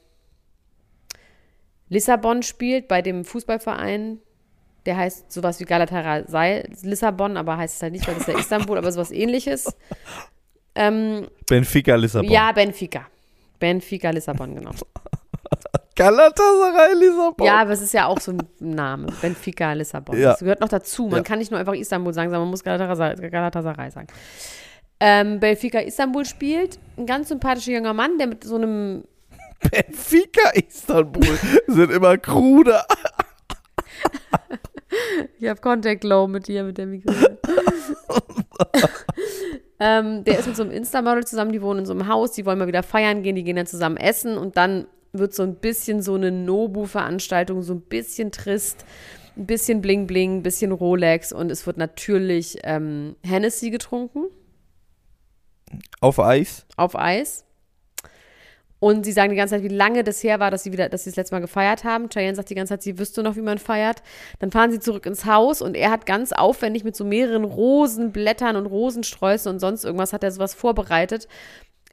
Lissabon spielt, bei dem Fußballverein, Der heißt sowas wie Galatasaray Lissabon, aber heißt es halt nicht, weil das ist ja Istanbul, aber sowas ähnliches. Ähm, Benfica Lissabon. ja, Benfica. Benfica Lissabon, genau. <laughs> Galatasaray Lissabon. Ja, aber es ist ja auch so ein Name. Benfica Lissabon. Ja. Das gehört noch dazu. Man Ja. kann nicht nur einfach Istanbul sagen, sondern man muss Galatasaray, Galatasaray sagen. Ähm, Benfica Istanbul spielt. Ein ganz sympathischer junger Mann, der mit so einem Benfica Istanbul sind immer krude. Ich habe Contact Low mit dir, mit der Migräne. ähm, der ist mit so einem Insta-Model zusammen, die wohnen in so einem Haus, die wollen mal wieder feiern gehen, die gehen dann zusammen essen und dann wird so ein bisschen so eine Nobu-Veranstaltung, so ein bisschen trist, ein bisschen Bling-Bling, ein bisschen Rolex und es wird natürlich ähm, Hennessy getrunken Auf Eis. auf Eis. Und sie sagen die ganze Zeit, wie lange das her war, dass sie wieder, dass sie das letzte Mal gefeiert haben. Cheyenne sagt die ganze Zeit, sie wüsste noch, wie man feiert. Dann fahren sie zurück ins Haus und er hat ganz aufwendig mit so mehreren Rosenblättern und Rosensträußen und sonst irgendwas hat er sowas vorbereitet.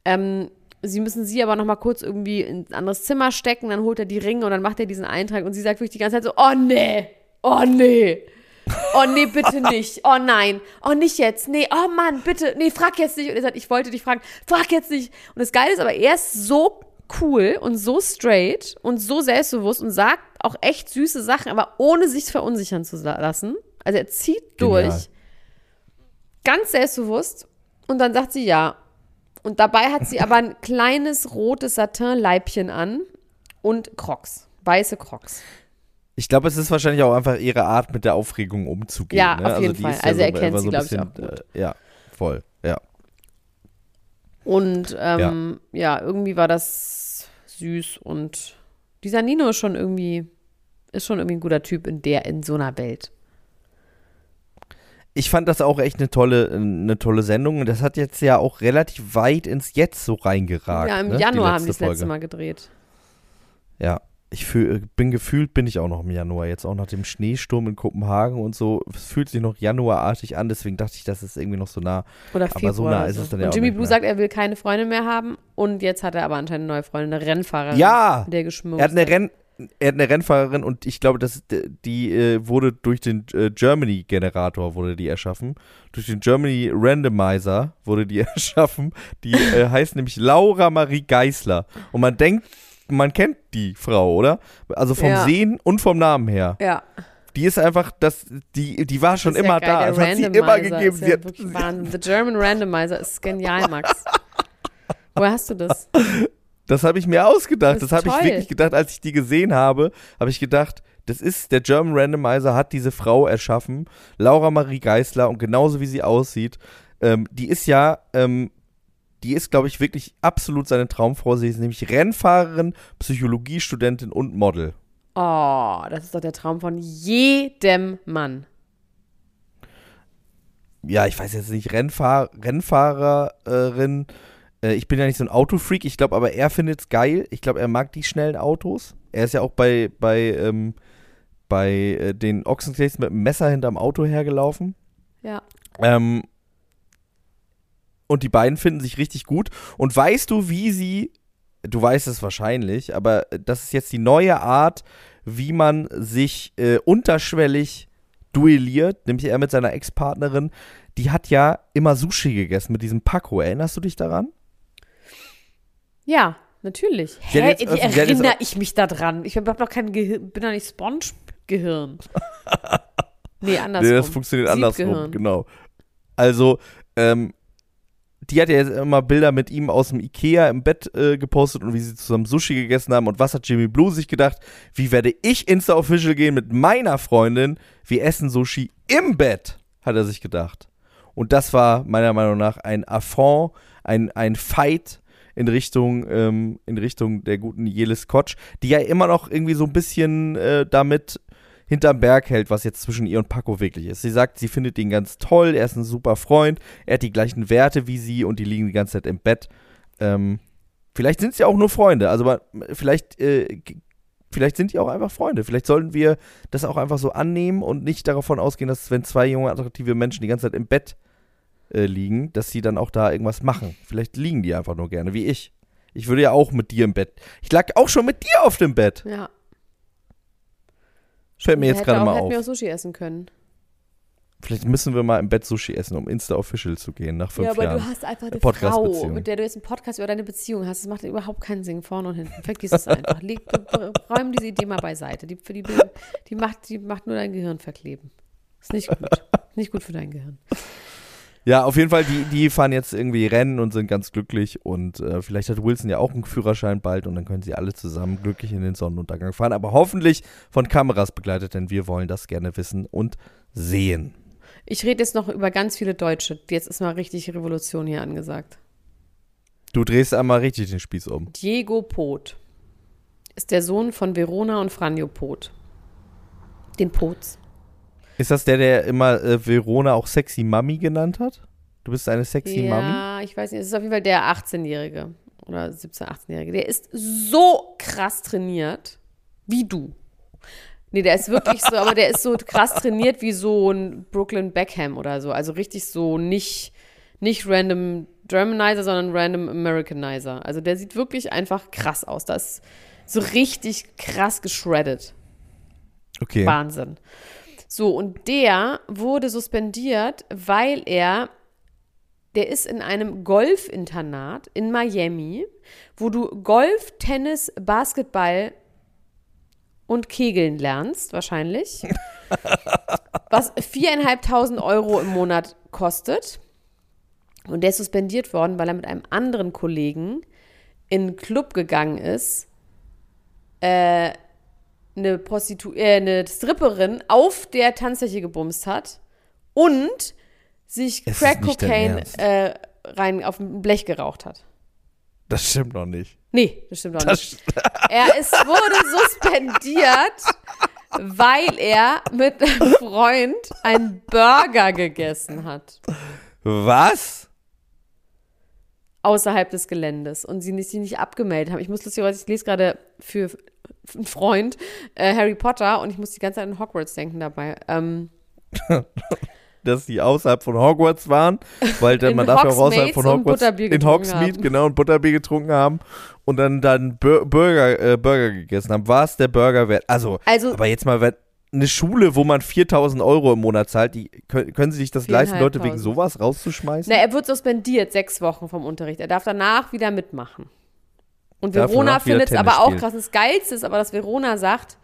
Ähm, sie müssen sie aber noch mal kurz irgendwie in ein anderes Zimmer stecken, dann holt er die Ringe und dann macht er diesen Eintrag und sie sagt wirklich die ganze Zeit so, oh nee, oh nee. Oh nee, bitte nicht. Oh nein. Oh nicht jetzt. Nee, oh Mann, bitte. Nee, frag jetzt nicht. Und er sagt, ich wollte dich fragen. Frag jetzt nicht. Und das Geile ist aber, er ist so cool und so straight und so selbstbewusst und sagt auch echt süße Sachen, aber ohne sich verunsichern zu lassen. Also er zieht durch. Genial. Ganz selbstbewusst. Und dann sagt sie ja. Und dabei hat sie aber ein kleines rotes Satin-Leibchen an und Crocs. Weiße Crocs. Ich glaube, es ist wahrscheinlich auch einfach ihre Art, mit der Aufregung umzugehen. Ja, ne? auf jeden die Fall. Also er so- kennt sie, ein glaub ich, auch gut. Äh, ja, voll. Ja. Und ähm, ja. irgendwie war das süß und dieser Nino ist schon irgendwie, ist schon irgendwie ein guter Typ in der, in so einer Welt. Ich fand das auch echt eine tolle, eine tolle Sendung. Und das hat jetzt ja auch relativ weit ins Jetzt so reingeragt. ja, im ne? Januar haben die das letzte. Mal gedreht. Ja. Ich fühl, bin gefühlt, bin ich auch noch im Januar. Jetzt auch nach dem Schneesturm in Kopenhagen und so. Es fühlt sich noch januarartig an, deswegen dachte ich, das ist irgendwie noch so nah. Oder Aber Februar so nah ist so. es dann ja Und auch Jimmy Blue sagt, er will keine Freunde mehr haben. Und jetzt hat er aber anscheinend eine neue Freundin, eine Rennfahrerin. Ja! Der geschmust. Er hat eine Renn er hat eine Rennfahrerin und ich glaube, das, die äh, wurde durch den äh, Germany-Generator wurde die erschaffen. Durch den Germany Randomizer wurde die <laughs> erschaffen. Die äh, heißt nämlich Laura Marie Geisler. Und man denkt, man kennt die Frau, oder? Also vom Ja. Sehen und vom Namen her. Ja. Die ist einfach, das, die, die war schon immer ja geil, da. Das hat sie immer gegeben. Ist Sie ja hat. The German Randomizer ist genial, Max. <laughs> Woher hast du das? Das habe ich mir ausgedacht. Das Das, habe ich wirklich gedacht, als ich die gesehen habe, habe ich gedacht, das ist der German Randomizer hat diese Frau erschaffen, Laura Marie Geisler und genauso wie sie aussieht, ähm, die ist ja, ähm, die ist glaube ich wirklich absolut seine Traumfrau. Sie ist nämlich Rennfahrerin, Psychologiestudentin und Model. Oh, das ist doch der Traum von jedem Mann. Ja, ich weiß jetzt nicht Rennfahr Rennfahrerin. Äh, ich bin ja nicht so ein Autofreak. Ich glaube, aber er findet es geil. Ich glaube, er mag die schnellen Autos. Er ist ja auch bei bei ähm, bei äh, den Ochsenknechts mit dem Messer hinterm Auto hergelaufen. Ja. Ähm, und die beiden finden sich richtig gut. Und weißt du, wie sie, du weißt es wahrscheinlich, aber das ist jetzt die neue Art, wie man sich äh, unterschwellig duelliert, nämlich er mit seiner Ex-Partnerin. Die hat ja immer Sushi gegessen mit diesem Paco. Erinnerst du dich daran? Ja, natürlich. Sie Hä? jetzt jetzt erinnere ich mich da dran? Ich habe doch kein Gehirn, bin doch nicht Sponge-Gehirn. <laughs> Nee, andersrum. Nee, das funktioniert andersrum, genau. Also, ähm, die hat ja jetzt immer Bilder mit ihm aus dem Ikea im Bett äh, gepostet und wie sie zusammen Sushi gegessen haben. Und was hat Jimmy Blue sich gedacht? Wie werde ich Insta-Official gehen mit meiner Freundin? Wir essen Sushi im Bett, hat er sich gedacht. Und das war meiner Meinung nach ein Affront, ein, ein Fight in Richtung, ähm, in Richtung der guten Jelis Kotsch, die ja immer noch irgendwie so ein bisschen äh, damit hinterm Berg hält, was jetzt zwischen ihr und Paco wirklich ist. Sie sagt, sie findet ihn ganz toll, er ist ein super Freund, er hat die gleichen Werte wie sie und die liegen die ganze Zeit im Bett. Ähm, vielleicht sind sie auch nur Freunde, also vielleicht, äh, vielleicht sind die auch einfach Freunde. Vielleicht sollten wir das auch einfach so annehmen und nicht davon ausgehen, dass wenn zwei junge, attraktive Menschen die ganze Zeit im Bett äh, liegen, dass sie dann auch da irgendwas machen. Vielleicht liegen die einfach nur gerne, wie ich. Ich würde ja auch mit dir im Bett. Ich lag auch schon mit dir auf dem Bett. Ja. Fällt mir jetzt gerade mal hätten wir auch auf. Sushi essen können. Vielleicht müssen wir mal im Bett Sushi essen, um Insta-Official zu gehen nach fünf ja, aber Jahren. du hast einfach eine Frau, mit der du jetzt einen Podcast über deine Beziehung hast. Das macht überhaupt keinen Sinn, vorne und hinten. Vergiss es einfach. Leg, räum diese Idee mal beiseite. Die, die, die, macht, die macht nur dein Gehirn verkleben. Ist nicht gut. Nicht gut für dein Gehirn. Ja, auf jeden Fall, die, die fahren jetzt irgendwie Rennen und sind ganz glücklich und äh, vielleicht hat Wilson ja auch einen Führerschein bald und dann können sie alle zusammen glücklich in den Sonnenuntergang fahren, aber hoffentlich von Kameras begleitet, denn wir wollen das gerne wissen und sehen. Ich rede jetzt noch über ganz viele Deutsche. Jetzt ist mal richtig Revolution hier angesagt. Du drehst einmal richtig den Spieß um. Diego Pot ist der Sohn von Verona und Franjo Pot. Den Pots. Ist das der, der immer äh, Verona auch Sexy Mami genannt hat? Du bist eine Sexy ja, Mami? ich weiß nicht. Es ist auf jeden Fall der 18-Jährige oder 17-, 18-Jährige. Der ist so krass trainiert wie du. Nee, der ist wirklich so, aber der ist so krass trainiert wie so ein Brooklyn Beckham oder so. Also richtig so nicht, nicht random Germanizer, sondern random Americanizer. Also der sieht wirklich einfach krass aus. Das ist so richtig krass geschreddet. Okay. Wahnsinn. So, und der wurde suspendiert, weil er, der ist in einem Golfinternat in Miami, wo du Golf, Tennis, Basketball und Kegeln lernst, wahrscheinlich. <laughs> was viereinhalbtausend Euro im Monat kostet. Und der ist suspendiert worden, weil er mit einem anderen Kollegen in einen Club gegangen ist, äh, eine, Prostitu äh, eine Stripperin auf der Tanzfläche gebumst hat und sich Es Crack Cocaine äh, rein auf ein Blech geraucht hat. Das stimmt noch nicht. Nee, das stimmt auch Das, nicht. Er ist, wurde suspendiert, weil er mit einem Freund einen Burger gegessen hat. was? Außerhalb des Geländes und sie nicht, sie nicht abgemeldet haben. Ich muss lustigerweise, ich lese gerade für einen Freund äh, Harry Potter und ich muss die ganze Zeit an Hogwarts denken dabei. Ähm, <laughs> dass die außerhalb von Hogwarts waren, weil dann man darf ja auch außerhalb von Hogwarts in getrunken Hogsmeade haben. genau und Butterbier getrunken haben und dann dann Bur Burger äh, Burger gegessen haben. War es der Burger wert? Also, Also- aber jetzt mal wenn eine Schule, wo man 4000 Euro im Monat zahlt, die können, können sie sich das leisten, Leute wegen 4.500. sowas rauszuschmeißen? Na, er wird suspendiert sechs Wochen vom Unterricht. Er darf danach wieder mitmachen. Und Verona findet es aber auch krass. Das Geilste ist aber, dass Verona sagt,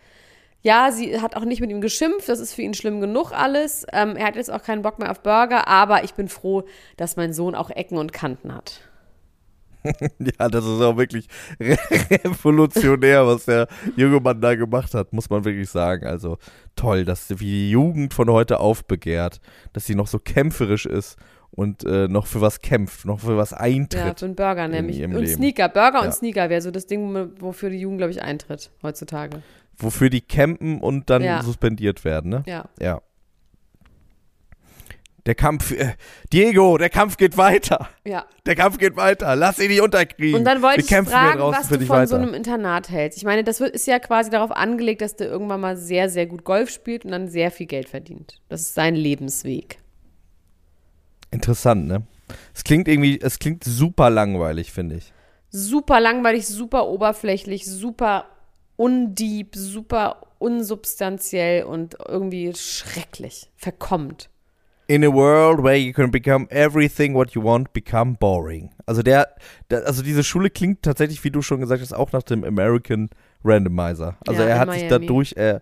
ja, sie hat auch nicht mit ihm geschimpft, das ist für ihn schlimm genug alles. Ähm, er hat jetzt auch keinen Bock mehr auf Burger, aber ich bin froh, dass mein Sohn auch Ecken und Kanten hat. <laughs> Ja, das ist auch wirklich re <laughs> revolutionär, was der junge Mann da gemacht hat, muss man wirklich sagen. Also toll, dass wie die Jugend von heute aufbegehrt, dass sie noch so kämpferisch ist und äh, noch für was kämpft, noch für was Ja, eintritt. für einen Burger nämlich. Und Leben. Sneaker. Burger Ja. und Sneaker wäre so das Ding, wofür die Jugend, glaube ich, eintritt heutzutage. Wofür die campen und dann Ja. suspendiert werden, ne? Ja. Ja. Der Kampf, äh, Diego, der Kampf geht weiter. Ja. Der Kampf geht weiter. Lass ihn nicht unterkriegen. Und dann wollte ich fragen, was du von weiter. so einem Internat hältst. Ich meine, das ist ja quasi darauf angelegt, dass der irgendwann mal sehr, sehr gut Golf spielt und dann sehr viel Geld verdient. Das ist sein Lebensweg. Interessant, ne? Es klingt irgendwie, es klingt super langweilig, finde ich. Super langweilig, super oberflächlich, super undeep, super unsubstanziell und irgendwie schrecklich. Verkommt. In a world where you can become everything what you want, become boring. Also der, der also diese Schule klingt tatsächlich, wie du schon gesagt hast, auch nach dem American Randomizer. Also Ja, er hat sich Miami. dadurch, äh,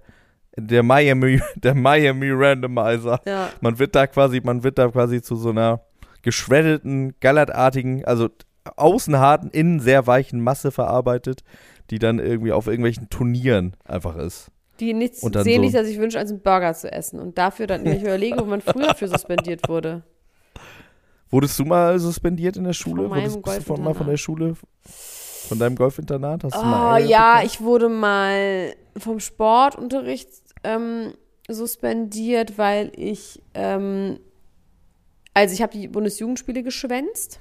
der Miami, <laughs> der Miami Randomizer. Ja. Man wird da quasi, man wird da quasi zu so einer geschreddeten, gallertartigen, also außen harten, innen sehr weichen Masse verarbeitet, die dann irgendwie auf irgendwelchen Turnieren einfach ist. Die nichts sehnlicher so- sich wünschen, als einen Burger zu essen. Und dafür dann, ich <laughs> überlege, wo man früher für suspendiert wurde. Wurdest du mal suspendiert in der Schule? Von Wurdest, bist du von, mal von der Schule, von deinem Golfinternat? Hast Oh ja, ich wurde mal vom Sportunterricht ähm, suspendiert, weil ich, ähm, also ich habe die Bundesjugendspiele geschwänzt.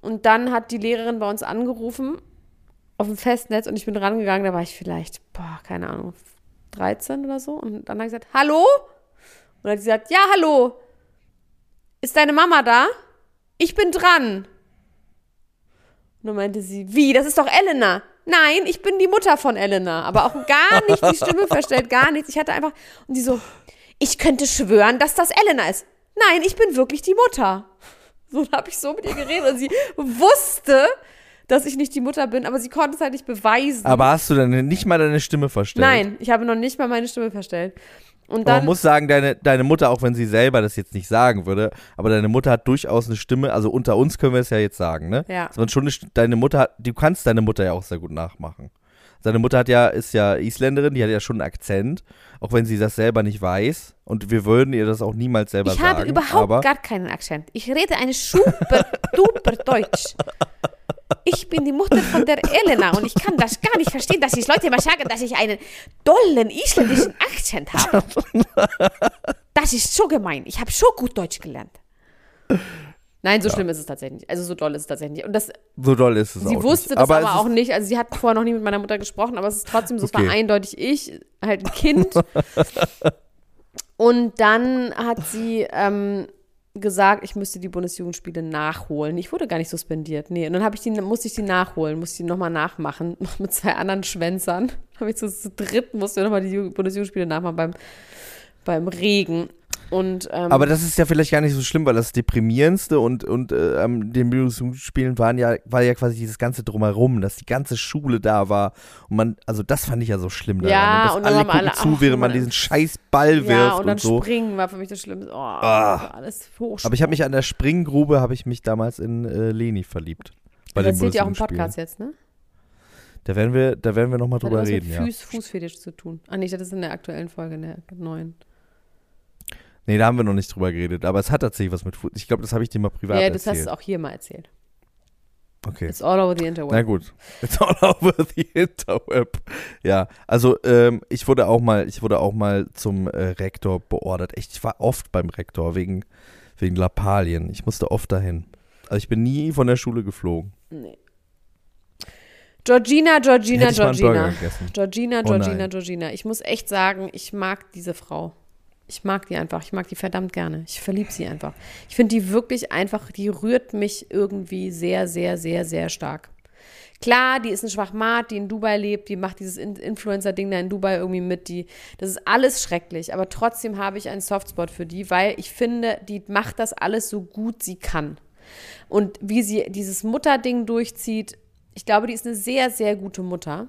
Und dann hat die Lehrerin bei uns angerufen auf dem Festnetz und ich bin rangegangen, da war ich vielleicht, boah, keine Ahnung, 13 oder so. Und dann hat sie gesagt, hallo? Und dann hat sie gesagt, ja, hallo. Ist deine Mama da? Ich bin dran. Und dann meinte sie, wie, das ist doch Elena. Nein, ich bin die Mutter von Elena. Aber auch gar nicht die Stimme verstellt, gar nichts. Ich hatte einfach, und sie so, ich könnte schwören, dass das Elena ist. Nein, ich bin wirklich die Mutter. So habe ich so mit ihr geredet und sie wusste, dass ich nicht die Mutter bin, aber sie konnte es halt nicht beweisen. Aber hast du dann nicht mal deine Stimme verstellt? Nein, ich habe noch nicht mal meine Stimme verstellt. Und dann, man muss sagen, deine, deine Mutter, auch wenn sie selber das jetzt nicht sagen würde, aber deine Mutter hat durchaus eine Stimme, also unter uns können wir es ja jetzt sagen, ne? Ja. Man schon eine, deine Mutter, hat- du kannst deine Mutter ja auch sehr gut nachmachen. Seine Mutter hat ja, ist ja Isländerin, die hat ja schon einen Akzent, auch wenn sie das selber nicht weiß. Und wir würden ihr das auch niemals selber ich sagen. habe überhaupt gar keinen Akzent. Ich rede eine super duper Deutsch. <laughs> Ich bin die Mutter von der Elena und ich kann das gar nicht verstehen, dass die Leute immer sagen, dass ich einen dollen isländischen Akzent habe. Das ist so gemein. Ich habe so gut Deutsch gelernt. Nein, so schlimm ist es tatsächlich nicht. Also so doll ist es tatsächlich nicht. Und das, so doll ist es auch sie wusste nicht. das aber, es ist- auch nicht. Also sie hat vorher noch nie mit meiner Mutter gesprochen, aber es ist trotzdem so, es Okay. war eindeutig ich, halt ein Kind. <laughs> Und dann hat sie ähm, gesagt, ich müsste die Bundesjugendspiele nachholen. Ich wurde gar nicht suspendiert. Nee, und dann hab ich die, musste ich die nachholen, musste die nochmal nachmachen, <laughs> noch mit zwei anderen Schwänzern. Habe ich zu, zu dritt musste ich nochmal die Ju- Bundesjugendspiele nachmachen beim, beim Regen. Und ähm, Aber das ist ja vielleicht gar nicht so schlimm, weil das deprimierendste und, und äh, an den Bildungsspielen waren ja, war ja quasi dieses ganze Drumherum, dass die ganze Schule da war. Und man, also das fand ich ja so schlimm daran. Ja, dass und alle gucken alle- zu, während man diesen scheiß Ball wirft ja, und dann und so. springen war für mich das Schlimmste. Oh, Ah. alles hoch. Aber ich habe mich an der Springgrube, habe ich mich damals in äh, Leni verliebt. Bei das den erzählt ja auch im. Podcast jetzt, ne? Da werden wir, da werden wir nochmal Das hat drüber was reden, mit ja. Fuß, Fußfetisch zu tun. Ah, nee, das ist in der aktuellen Folge, in der neuen. Nee, da haben wir noch nicht drüber geredet, aber es hat tatsächlich was mit Fuß. Ich glaube, das habe ich dir mal privat ja, das hast erzählt. du auch hier mal erzählt. okay. It's all over the interweb. Na gut. It's all <laughs> over the interweb. Ja, also ähm, ich wurde auch mal, ich wurde auch mal zum äh, Rektor beordert. Echt, ich war oft beim Rektor wegen, wegen Lappalien. Ich musste oft dahin. Also ich bin nie von der Schule geflogen. Nee. Georgina, Georgina, Hätte Georgina. gegessen. Georgina, Oh Georgina. Georgina. Ich muss echt sagen, ich mag diese Frau. Ich mag die einfach. Ich mag die verdammt gerne. Ich verliebe sie einfach. Ich finde die wirklich einfach, die rührt mich irgendwie sehr, sehr, sehr, sehr stark. Klar, die ist eine Schwachmat, die in Dubai lebt, die macht dieses In- Influencer-Ding da in Dubai irgendwie mit, die, das ist alles schrecklich, aber trotzdem habe ich einen Softspot für die, weil ich finde, die macht das alles so gut sie kann. Und wie sie dieses Mutterding durchzieht, ich glaube, die ist eine sehr, sehr gute Mutter.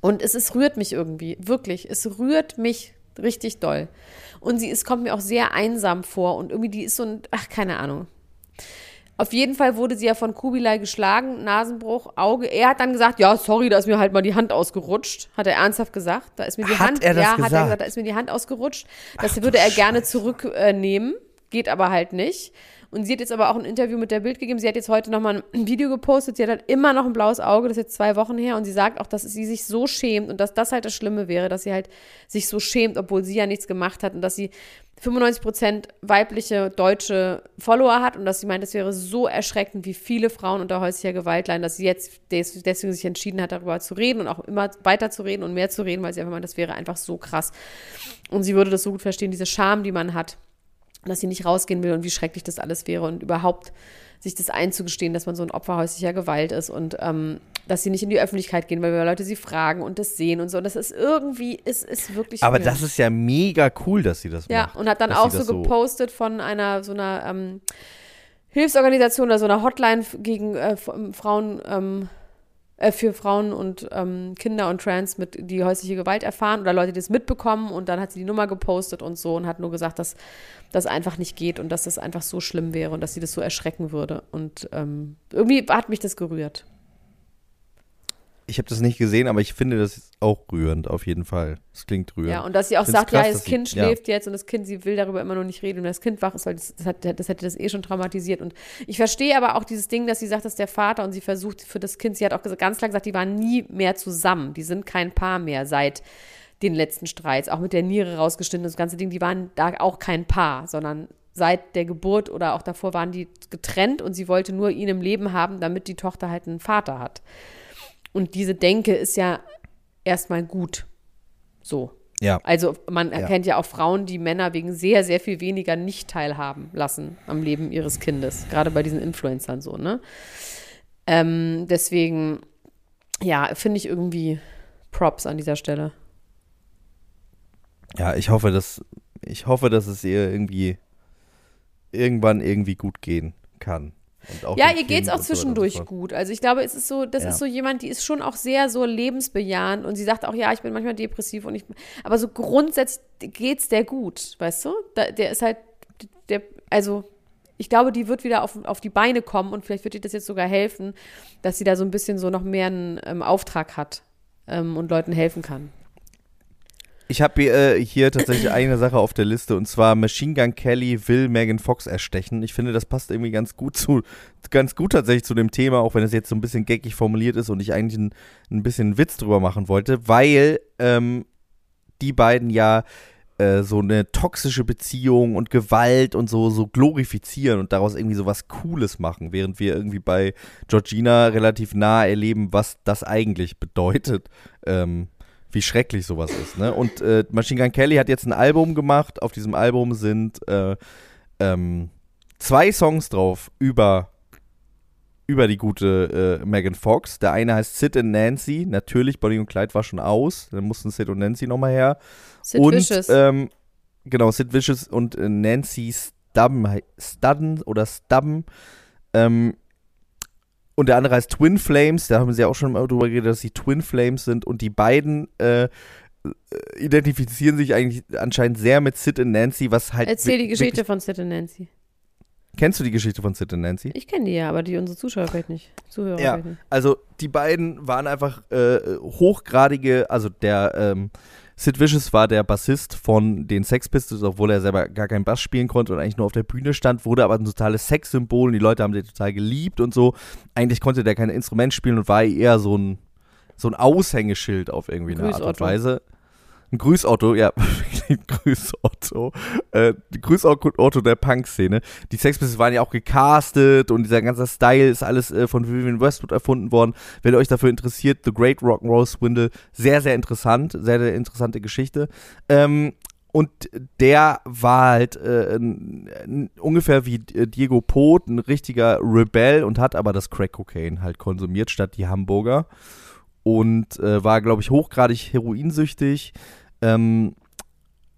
Und es, es rührt mich irgendwie, wirklich. Es rührt mich richtig doll. Und sie ist, kommt mir auch sehr einsam vor und irgendwie, die ist so ein, ach, keine Ahnung. Auf jeden Fall wurde sie ja von Kubilai geschlagen, Nasenbruch, Auge. Er hat dann gesagt, ja, sorry, da ist mir halt mal die Hand ausgerutscht. Hat er ernsthaft gesagt. Da ist mir die Hat Hand, er das ja, hat er gesagt? gesagt, da ist mir die Hand ausgerutscht. Das würde er gerne zurücknehmen, geht aber halt nicht. Und sie hat jetzt aber auch ein Interview mit der Bild gegeben. Sie hat jetzt heute nochmal ein <clears throat> Video gepostet. Sie hat halt immer noch ein blaues Auge. Das ist jetzt zwei Wochen her. Und sie sagt auch, dass sie sich so schämt und dass das halt das Schlimme wäre, dass sie halt sich so schämt, obwohl sie ja nichts gemacht hat und dass sie 95% weibliche deutsche Follower hat und dass sie meint, es wäre so erschreckend, wie viele Frauen unter häuslicher Gewalt leiden, dass sie jetzt des- deswegen sich entschieden hat, darüber zu reden und auch immer weiter zu reden und mehr zu reden, weil sie einfach meint, das wäre einfach so krass. Und sie würde das so gut verstehen, diese Scham, die man hat, dass sie nicht rausgehen will und wie schrecklich das alles wäre und überhaupt sich das einzugestehen, dass man so ein Opfer häuslicher Gewalt ist und ähm, dass sie nicht in die Öffentlichkeit gehen, weil Leute sie fragen und das sehen und so. Und das ist irgendwie, es ist wirklich Aber weird. das ist ja mega cool, dass sie das Ja, macht. und hat dann auch so gepostet von einer so einer ähm, Hilfsorganisation oder so einer Hotline gegen äh, Frauen, ähm, äh, für Frauen und ähm, Kinder und Trans, mit, die häusliche Gewalt erfahren oder Leute, die das mitbekommen und dann hat sie die Nummer gepostet und so und hat nur gesagt, dass das einfach nicht geht und dass das einfach so schlimm wäre und dass sie das so erschrecken würde. Und ähm, irgendwie hat mich das gerührt. Ich habe das nicht gesehen, aber ich finde das auch rührend, auf jeden Fall. Es klingt rührend. Ja, und dass sie auch Find's sagt, krass, ja, das sie- Kind ja. schläft jetzt und das Kind, sie will darüber immer noch nicht reden und das Kind wach ist, weil das, das, hat, das hätte das eh schon traumatisiert. Und ich verstehe aber auch dieses Ding, dass sie sagt, dass der Vater und sie versucht für das Kind, sie hat auch ganz klar gesagt, die waren nie mehr zusammen. Die sind kein Paar mehr seit den letzten Streits, auch mit der Niere rausgeschnitten, das ganze Ding, die waren da auch kein Paar, sondern seit der Geburt oder auch davor waren die getrennt und sie wollte nur ihn im Leben haben, damit die Tochter halt einen Vater hat. Und diese Denke ist ja erstmal gut. So. Ja. Also man erkennt ja auch Frauen, die Männer wegen sehr, sehr viel weniger nicht teilhaben lassen am Leben ihres Kindes. Gerade bei diesen Influencern so, ne? Ähm, deswegen ja, finde ich irgendwie Props an dieser Stelle. Ja, ich hoffe, dass ich hoffe, dass es ihr irgendwie irgendwann irgendwie gut gehen kann. Ja, ihr geht es auch zwischendurch so gut. Also ich glaube, es ist so, das ja. ist so jemand, die ist schon auch sehr so lebensbejahend und sie sagt auch, ja, ich bin manchmal depressiv und ich, aber so grundsätzlich geht es der gut, weißt du? Da, der ist halt, der, also ich glaube, die wird wieder auf, auf die Beine kommen und vielleicht wird ihr das jetzt sogar helfen, dass sie da so ein bisschen so noch mehr einen ähm, Auftrag hat ähm, und Leuten helfen kann. Ich habe äh, hier tatsächlich <clears throat> eine Sache auf der Liste und zwar Machine Gun Kelly will Megan Fox erstechen. Ich finde, das passt irgendwie ganz gut zu, ganz gut tatsächlich zu dem Thema, auch wenn es jetzt so ein bisschen geckig formuliert ist und ich eigentlich ein, ein bisschen Witz drüber machen wollte, weil ähm, die beiden ja äh, so eine toxische Beziehung und Gewalt und so, so glorifizieren und daraus irgendwie so was Cooles machen, während wir irgendwie bei Georgina relativ nah erleben, was das eigentlich bedeutet. Ähm, wie schrecklich sowas ist. Ne? Und äh, Machine Gun Kelly hat jetzt ein Album gemacht. Auf diesem Album sind äh, ähm, zwei Songs drauf über, über die gute äh, Megan Fox. Der eine heißt Sid and Nancy. Natürlich, Bonnie und Clyde war schon aus. Dann mussten Sid und Nancy nochmal her. Sid und, Vicious. Ähm, genau, Sid Vicious und äh, Nancy Stubben, Studden oder Stubben. Ähm, und der andere heißt Twin Flames. Da haben sie ja auch schon mal drüber geredet, dass sie Twin Flames sind. Und die beiden äh, identifizieren sich eigentlich anscheinend sehr mit Sid und Nancy, was halt. Erzähl die Geschichte von Sid und Nancy. Kennst du die Geschichte von Sid und Nancy? Ich kenne die ja, aber die unsere Zuschauer vielleicht nicht. Zuhörer ja, nicht. Also die beiden waren einfach äh, hochgradige, also der ähm, Sid Vicious war der Bassist von den Sex Pistols, obwohl er selber gar keinen Bass spielen konnte und eigentlich nur auf der Bühne stand, wurde aber ein totales Sexsymbol und die Leute haben den total geliebt und so. Eigentlich konnte der kein Instrument spielen und war eher so ein, so ein Aushängeschild auf irgendwie eine Art und Weise. Ein Grüßotto, ja, <laughs> ein Grüßotto. Äh, Grüßotto der Punk-Szene. Die Sex Pistols waren ja auch gecastet und dieser ganze Style ist alles äh, von Vivian Westwood erfunden worden. Wenn ihr euch dafür interessiert, The Great Rock'n'Roll Swindle, sehr, sehr interessant, sehr, sehr interessante Geschichte. Ähm, und der war halt äh, ungefähr wie äh, Diego Poth, ein richtiger Rebell und hat aber das Crack Cocaine halt konsumiert statt die Hamburger. Und äh, war, glaube ich, hochgradig heroinsüchtig. Ähm,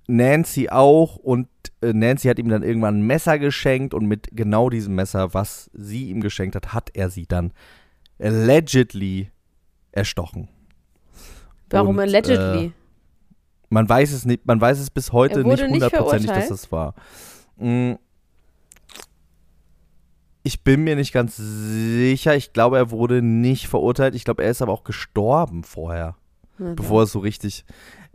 Nancy auch und äh, Nancy hat ihm dann irgendwann ein Messer geschenkt und mit genau diesem Messer, was sie ihm geschenkt hat, hat er sie dann allegedly erstochen. Warum und, allegedly? Äh, man weiß es nicht, man weiß es bis heute nicht hundertprozentig, dass es war. Mhm. Ich bin mir nicht ganz sicher. Ich glaube, er wurde nicht verurteilt. Ich glaube, er ist aber auch gestorben vorher. Ja, bevor es so richtig.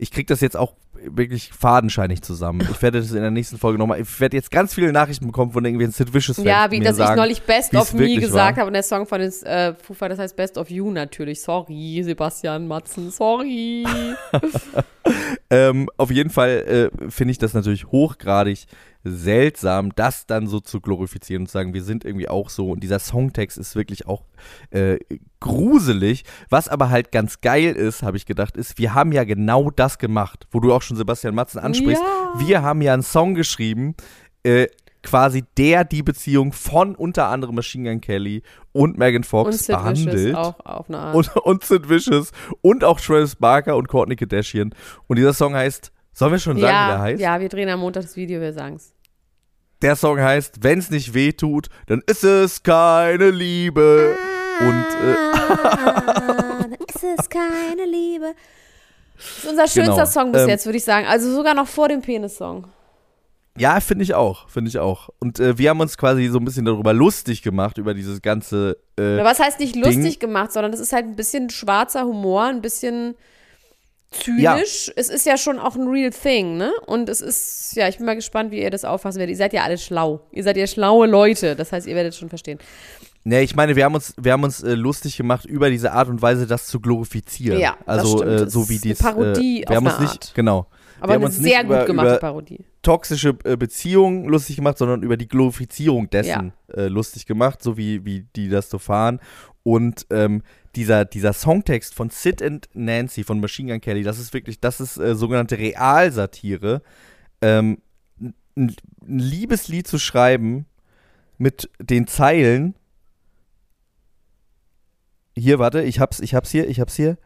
Ich krieg das jetzt auch wirklich fadenscheinig zusammen. Ich werde das in der nächsten Folge nochmal. Ich werde jetzt ganz viele Nachrichten bekommen von irgendwelchen Sid Vicious Fans. Ja, wie dass sagen, ich neulich Best of Me gesagt habe und der Song von den äh, Fufa, das heißt Best of You natürlich. Sorry, Sebastian Matzen, sorry. <laughs> ähm, auf jeden Fall äh, finde ich das natürlich hochgradig seltsam, das dann so zu glorifizieren und zu sagen, wir sind irgendwie auch so. Und dieser Songtext ist wirklich auch äh, gruselig. Was aber halt ganz geil ist, habe ich gedacht, ist, wir haben ja genau das gemacht, wo du auch schon Sebastian Matzen ansprichst. Ja. Wir haben ja einen Song geschrieben, äh, quasi der die Beziehung von unter anderem Machine Gun Kelly und Megan Fox und Sid behandelt. Vicious auch auf eine Art. Und, und Sid Vicious und auch Travis Barker und Courtney Kardashian. Und dieser Song heißt Sollen wir schon sagen, ja, wie der heißt? Ja, wir drehen am Montag das Video, wir sagen's. Der Song heißt, wenn's nicht weh tut, dann ist es keine Liebe. Ah, Und äh, dann ist es keine Liebe. Das ist unser schönster genau. Song bis ähm, jetzt, würde ich sagen. Also sogar noch vor dem Penis-Song. Ja, finde ich auch, finde ich auch. Und äh, wir haben uns quasi so ein bisschen darüber lustig gemacht, über dieses ganze. Äh, was heißt nicht lustig Ding. gemacht, sondern das ist halt ein bisschen schwarzer Humor, ein bisschen zynisch. Ja. Es ist ja schon auch ein real thing, ne? Und es ist, ja, ich bin mal gespannt, wie ihr das auffassen werdet. Ihr seid ja alle schlau. Ihr seid ja schlaue Leute. Das heißt, ihr werdet es schon verstehen. Ne, ich meine, wir haben uns, wir haben uns äh, lustig gemacht über diese Art und Weise, das zu glorifizieren. Ja, also äh, so wie. Eine Parodie äh, wir haben uns Art. nicht, genau. Aber eine sehr gut gemachte Parodie. Toxische äh, Beziehungen lustig gemacht, sondern über die Glorifizierung dessen ja. Äh, lustig gemacht, so wie, wie die das so fahren. Und ähm, dieser, dieser Songtext von Sid and Nancy von Machine Gun Kelly, das ist wirklich, das ist äh, sogenannte Realsatire. Ähm, ein, ein Liebeslied zu schreiben mit den Zeilen, hier, warte, ich hab's, ich hab's hier, ich hab's hier.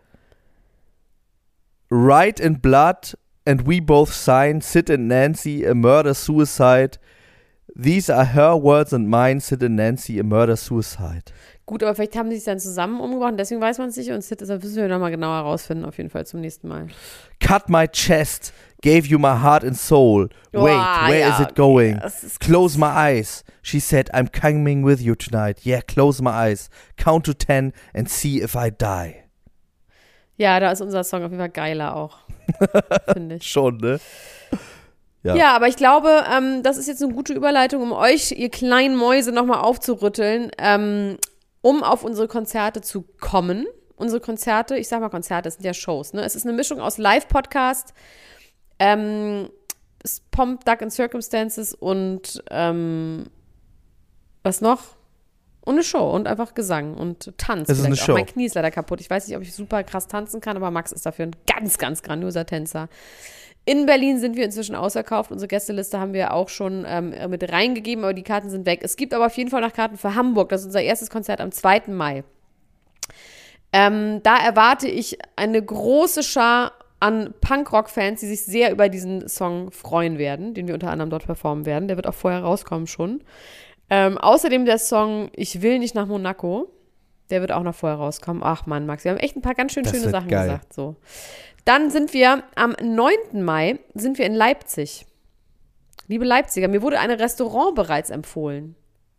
Right in blood and we both sign, Sid and Nancy, a murder suicide. These are her words and mine, Sid and Nancy, a murder suicide. Gut, aber vielleicht haben sie sich dann zusammen umgebracht, deswegen weiß man es nicht und Sid das müssen wir nochmal genauer herausfinden, auf jeden Fall zum nächsten Mal. Cut my chest, gave you my heart and soul. Wait, Boah, where ja, is it going? ist Close my eyes. She said, I'm coming with you tonight. Yeah, close my eyes. Count to ten and see if I die. Ja, da ist unser Song auf jeden Fall geiler auch, <laughs> finde ich. Schon, ne? Ja. Ja. aber ich glaube, ähm, das ist jetzt eine gute Überleitung, um euch, ihr kleinen Mäuse, nochmal aufzurütteln, ähm, um auf unsere Konzerte zu kommen. Unsere Konzerte, ich sag mal Konzerte, das sind ja Shows, ne? Es ist eine Mischung aus Live-Podcast, ähm, Pomp, Duck and Circumstances und ähm, was noch? Und eine Show und einfach Gesang und Tanz. Es ist eine vielleicht auch. Show. Mein Knie ist leider kaputt. Ich weiß nicht, ob ich super krass tanzen kann, aber Max ist dafür ein ganz, ganz grandioser Tänzer. In Berlin sind wir inzwischen ausverkauft. Unsere Gästeliste haben wir auch schon ähm, mit reingegeben, aber die Karten sind weg. Es gibt aber auf jeden Fall noch Karten für Hamburg. Das ist unser erstes Konzert am 2. Mai. Ähm, da erwarte ich eine große Schar an Punkrock-Fans, die sich sehr über diesen Song freuen werden, den wir unter anderem dort performen werden. Der wird auch vorher rauskommen schon. Ähm, außerdem der Song Ich will nicht nach Monaco. Der wird auch noch vorher rauskommen. Ach man, Max, wir haben echt ein paar ganz schön Das schöne Sachen geil. gesagt. So. Dann sind wir am 9. Mai sind wir in Leipzig. Liebe Leipziger, mir wurde ein Restaurant bereits empfohlen.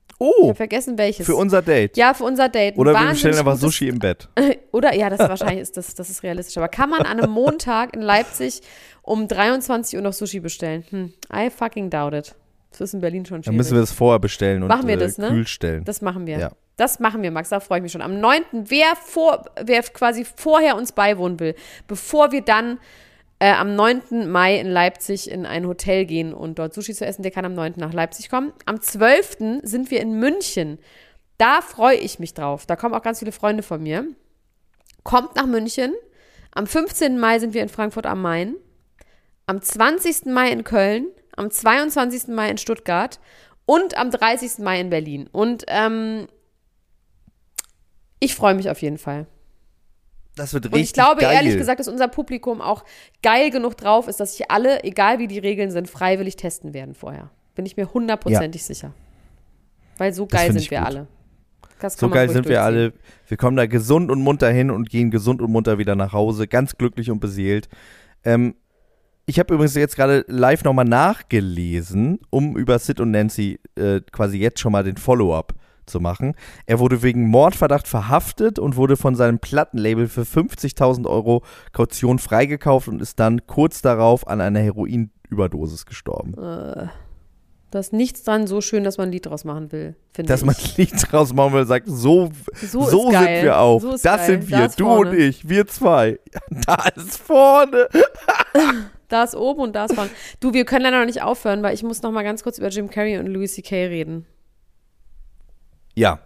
Ich Oh, habe vergessen welches. für unser Date. ja, für unser Date. Oder wir bestellen einfach Sushi im Bett. <laughs> Oder ja, das wahrscheinlich ist das, das ist realistisch. Aber kann man an einem Montag in Leipzig um 23 Uhr noch Sushi bestellen? Hm, I fucking doubt it. Das ist in Berlin schon Dann schwierig. müssen wir das vorher bestellen und Machen wir äh, das, ne? kühl stellen. Das machen wir. Ja. Das machen wir, Max. Da freue ich mich schon. Am 9. Wer, vor, wer quasi vorher uns beiwohnen will, bevor wir dann äh, am 9. Mai in Leipzig in ein Hotel gehen und dort Sushi zu essen, der kann am 9. nach Leipzig kommen. Am 12. sind wir in München. Da freue ich mich drauf. Da kommen auch ganz viele Freunde von mir. Kommt nach München. Am 15. Mai sind wir in Frankfurt am Main. Am 20. Mai in Köln. Am 22. Mai in Stuttgart. Und am 30. Mai in Berlin. Und ähm, ich freue mich auf jeden Fall. Das wird Und richtig ich glaube geil. ehrlich gesagt, dass unser Publikum auch geil genug drauf ist, dass sich alle, egal wie die Regeln sind, freiwillig testen werden vorher. Bin ich mir hundertprozentig sicher. Weil so geil sind wir gut. alle. So geil sind wir alle. Wir kommen da gesund und munter hin und gehen gesund und munter wieder nach Hause, ganz glücklich und beseelt. Ähm, ich habe übrigens jetzt gerade live nochmal nachgelesen, um über Sid und Nancy äh, quasi jetzt schon mal den Follow-up zu machen. Er wurde wegen Mordverdacht verhaftet und wurde von seinem Plattenlabel für 50.000 Euro Kaution freigekauft und ist dann kurz darauf an einer Heroinüberdosis gestorben. Da ist nichts dran so schön, dass man ein Lied draus machen will, finde Dass ich. man nicht draus machen will und sagt, so, So so, sind wir auch. So das geil. sind wir, du vorne. und ich, wir zwei. <laughs> Da ist vorne. <laughs> Da ist oben und da ist vorne. Du, wir können leider noch nicht aufhören, weil ich muss noch mal ganz kurz über Jim Carrey und Louis C.K. reden. Ja.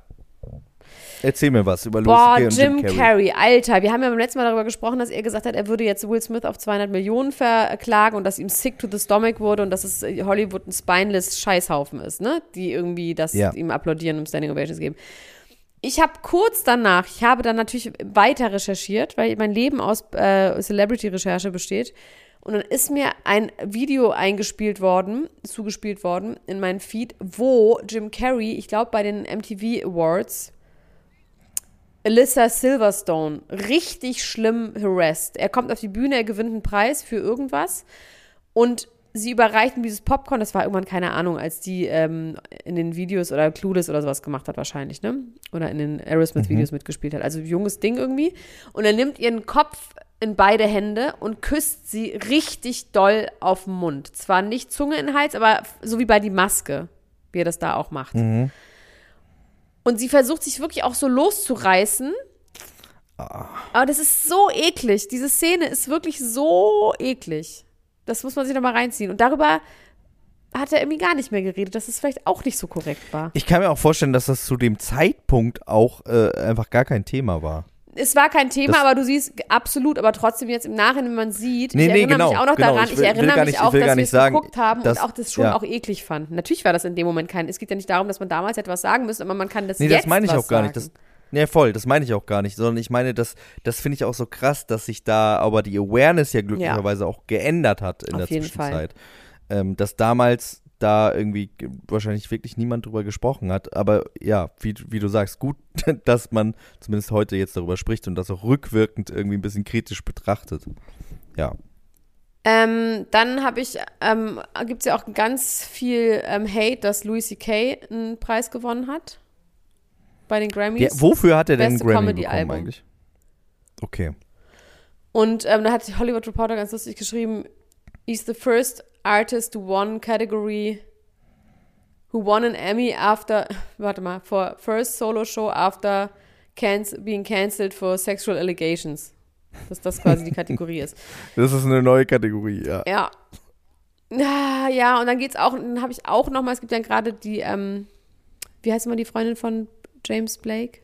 Erzähl mir was über Boah, Louis C.K. und Jim Carrey. Alter, wir haben ja beim letzten Mal darüber gesprochen, dass er gesagt hat, er würde jetzt Will Smith auf 200 Millionen verklagen und dass ihm sick to the stomach wurde und dass es äh, Hollywood ein spineless Scheißhaufen ist, ne? Die irgendwie das Ja. ihm applaudieren und Standing Ovations geben. Ich habe kurz danach, ich habe dann natürlich weiter recherchiert, weil mein Leben aus äh, Celebrity-Recherche besteht. Und dann ist mir ein Video eingespielt worden, zugespielt worden in meinen Feed, wo Jim Carrey, ich glaube bei den MTV Awards, Alyssa Silverstone richtig schlimm harassed. Er kommt auf die Bühne, er gewinnt einen Preis für irgendwas und sie überreichen dieses Popcorn, das war irgendwann keine Ahnung, als die ähm, in den Videos oder Clueless oder sowas gemacht hat wahrscheinlich, ne? Oder in den Aerosmith-Videos mitgespielt hat. Also junges Ding irgendwie. Und er nimmt ihren Kopf in beide Hände und küsst sie richtig doll auf den Mund. Zwar nicht Zunge in den Hals, aber so wie bei die Maske, wie er das da auch macht. Und sie versucht sich wirklich auch so loszureißen. Aber das ist so eklig. Diese Szene ist wirklich so eklig. Das muss man sich nochmal reinziehen. Und darüber hat er irgendwie gar nicht mehr geredet, dass es vielleicht auch nicht so korrekt war. Ich kann mir auch vorstellen, dass das zu dem Zeitpunkt auch äh, einfach gar kein Thema war. Es war kein Thema, Das- aber du siehst absolut, aber trotzdem jetzt im Nachhinein, wenn man sieht, Nee, ich nee, erinnere genau, mich auch noch genau. daran, Ich ich, will- will erinnere mich nicht- auch, dass wir nicht es sagen, geguckt haben dass- und auch das schon ja. auch eklig fanden. Natürlich war das in dem Moment kein, es geht ja nicht darum, dass man damals etwas sagen müsste, aber man kann das Nee, jetzt das meine ich auch gar nicht. sagen. Das, Ja, voll, das meine ich auch gar nicht, sondern ich meine, das, das finde ich auch so krass, dass sich da aber die Awareness ja glücklicherweise auch geändert hat in Auf der jeden Zwischenzeit. Ähm, dass damals da irgendwie ge- wahrscheinlich wirklich niemand drüber gesprochen hat. Aber ja, wie, wie du sagst, gut, <laughs> dass man zumindest heute jetzt darüber spricht und das auch rückwirkend irgendwie ein bisschen kritisch betrachtet. Ja. Ähm, dann habe ich, ähm, gibt es ja auch ganz viel ähm, Hate, dass Louis C.K. einen Preis gewonnen hat. Bei den Grammys. ja wofür hat er denn einen Beste Grammy Comedy-Album. bekommen eigentlich? Okay. Und ähm, da hat die Hollywood Reporter ganz lustig geschrieben, he's the first artist who won category, who won an Emmy after, <laughs> warte mal, for first solo show after canc being cancelled for sexual allegations. Dass das quasi die <laughs> Kategorie ist. Das ist eine neue Kategorie, ja. Ja. Ja, ja, und dann geht's auch, dann habe ich auch noch mal, es gibt ja gerade die, ähm, wie heißt immer die Freundin von James Blake?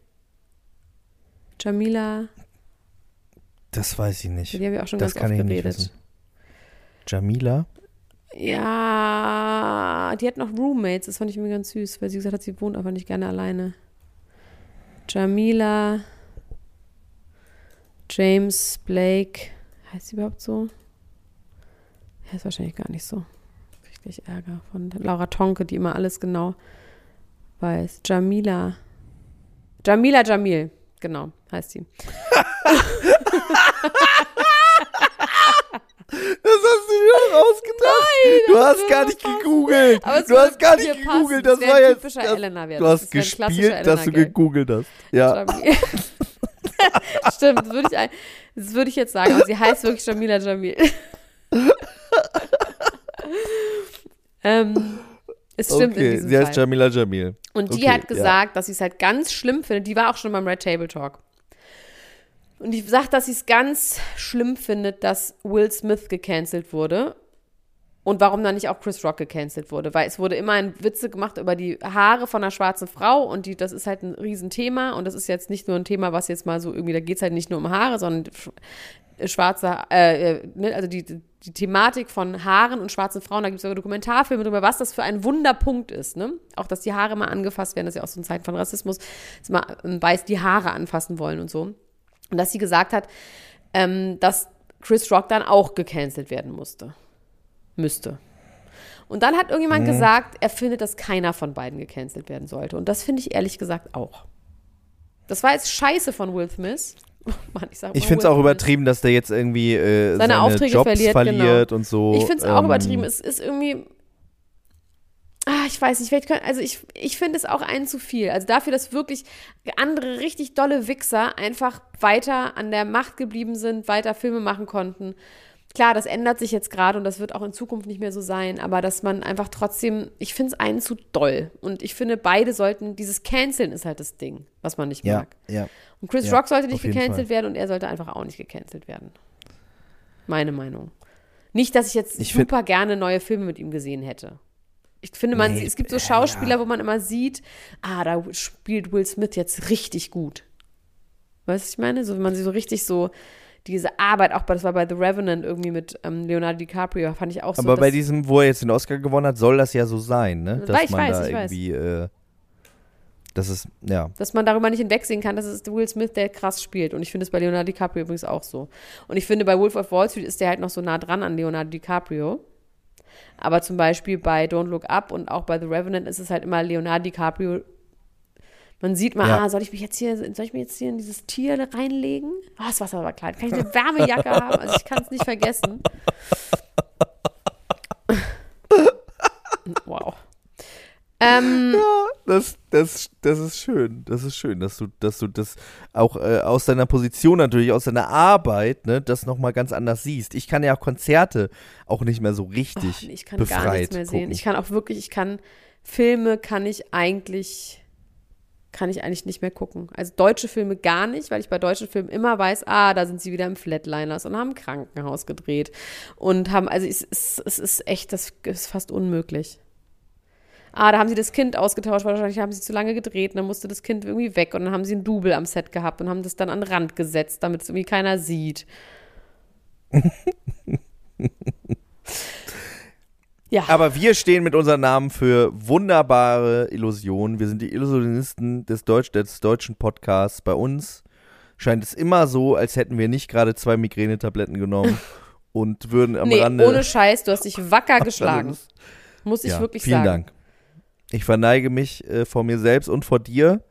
Jamila, Das weiß ich nicht. die haben wir auch schon Das ganz oft geredet. Jamila? Ja, die hat noch Roommates, das fand ich mir ganz süß, weil sie gesagt hat, sie wohnt einfach nicht gerne alleine. Jamila, James Blake, heißt sie überhaupt so? Ja, ist wahrscheinlich gar nicht so. Richtig Ärger von Laura Tonke, die immer alles genau weiß. Jamila. Jamila Jamil, genau, heißt sie. <laughs> <laughs> Das hast du wieder rausgedacht. Du das hast gar nicht gegoogelt. Du hast gar nicht gegoogelt. Das war jetzt. Das, du Das hast klassischer gespielt, dass du gegoogelt hast. Ja. <laughs> Stimmt, das würde ich, das würde ich jetzt sagen. Aber sie heißt wirklich Jamila Jamil. <laughs> ähm, es stimmt in okay, diesem sie heißt Fall. Jamila Jamil. Und die okay, hat gesagt, dass sie es halt ganz schlimm findet. Die war auch schon beim Red Table Talk. Und die sagt, dass sie es ganz schlimm findet, dass Will Smith gecancelt wurde. Und warum dann nicht auch Chris Rock gecancelt wurde. Weil es wurde immer ein Witze gemacht über die Haare von einer schwarzen Frau und die, das ist halt ein Riesenthema. Und das ist jetzt nicht nur ein Thema, was jetzt mal so irgendwie, da geht es halt nicht nur um Haare, sondern sch- schwarze, äh, äh, ne, also die, die Thematik von Haaren und schwarzen Frauen, da gibt es sogar Dokumentarfilme drüber, was das für ein Wunderpunkt ist, ne? Auch, dass die Haare mal angefasst werden, das ist ja auch so eine Zeit von Rassismus, dass man ähm, weiß, die Haare anfassen wollen und so. Und dass sie gesagt hat, ähm, dass Chris Rock dann auch gecancelt werden musste. Müsste. Und dann hat irgendjemand gesagt, er findet, dass keiner von beiden gecancelt werden sollte. Und das finde ich ehrlich gesagt auch. Das war jetzt scheiße von Will Smith. <laughs> Mann, ich Ich finde es auch übertrieben, dass der jetzt irgendwie äh, seine, Seine Aufträge Jobs verliert, verliert, genau. und so. Ich finde es auch ähm, übertrieben. Es ist irgendwie. Ah, ich weiß nicht, vielleicht können, also ich, ich finde es auch einen zu viel. Also dafür, dass wirklich andere richtig dolle Wichser einfach weiter an der Macht geblieben sind, weiter Filme machen konnten. Klar, das ändert sich jetzt gerade und das wird auch in Zukunft nicht mehr so sein, aber dass man einfach trotzdem, ich finde es einen zu doll. Und ich finde, beide sollten, dieses Canceln ist halt das Ding, was man nicht Ja, mag. ja. Und Chris Ja, Rock sollte nicht gecancelt werden und er sollte einfach auch nicht gecancelt werden. Meine Meinung. Nicht, dass ich jetzt Ich super gerne neue Filme mit ihm gesehen hätte. Ich finde, man, Nee, es gibt so Schauspieler, ja. wo man immer sieht, ah, da spielt Will Smith jetzt richtig gut. Weißt du, was ich meine? So, wenn man sie so richtig so, diese Arbeit, auch bei, das war bei The Revenant irgendwie mit ähm, Leonardo DiCaprio, fand ich auch so. Aber bei diesem, wo er jetzt den Oscar gewonnen hat, soll das ja so sein, ne? Dass Weiß, ich man weiß, da ich weiß. irgendwie, äh, das ist, ja. dass man darüber nicht hinwegsehen kann, dass es Will Smith, der krass spielt. Und ich finde es bei Leonardo DiCaprio übrigens auch so. Und ich finde, bei Wolf of Wall Street ist der halt noch so nah dran an Leonardo DiCaprio. Aber zum Beispiel bei Don't Look Up und auch bei The Revenant ist es halt immer Leonardo DiCaprio. Man sieht mal, Ja. ah, soll ich mich jetzt hier, soll ich mir jetzt hier in dieses Tier reinlegen? Oh, das Wasser war kalt. Kann ich eine Wärmejacke haben? Also ich kann es nicht vergessen. <laughs> wow. Ähm, Das, das, das ist schön. Das ist schön, dass du, dass du das auch äh, aus deiner Position natürlich, aus deiner Arbeit, ne, das nochmal ganz anders siehst. Ich kann ja auch Konzerte auch nicht mehr so richtig nee, ich kann befreit gar nichts mehr sehen. gucken. Ich kann auch wirklich, ich kann Filme kann ich eigentlich kann ich eigentlich nicht mehr gucken. Also deutsche Filme gar nicht, weil ich bei deutschen Filmen immer weiß, ah, da sind sie wieder im Flatliners und haben Krankenhaus gedreht und haben, also es, es, es ist echt, das ist fast unmöglich. Ah, da haben sie das Kind ausgetauscht, weil wahrscheinlich haben sie zu lange gedreht und dann musste das Kind irgendwie weg und dann haben sie einen Double am Set gehabt und haben das dann an den Rand gesetzt, damit es irgendwie keiner sieht. <laughs> Ja. Aber wir stehen mit unserem Namen für wunderbare Illusionen. Wir sind die Illusionisten des, Deutsch, des deutschen Podcasts. Bei uns scheint es immer so, als hätten wir nicht gerade zwei Migränetabletten genommen <laughs> und würden am nee, Rande. ohne Scheiß, du hast dich wacker geschlagen. Muss ich ja, wirklich vielen sagen. Dank. Ich verneige mich äh, vor mir selbst und vor dir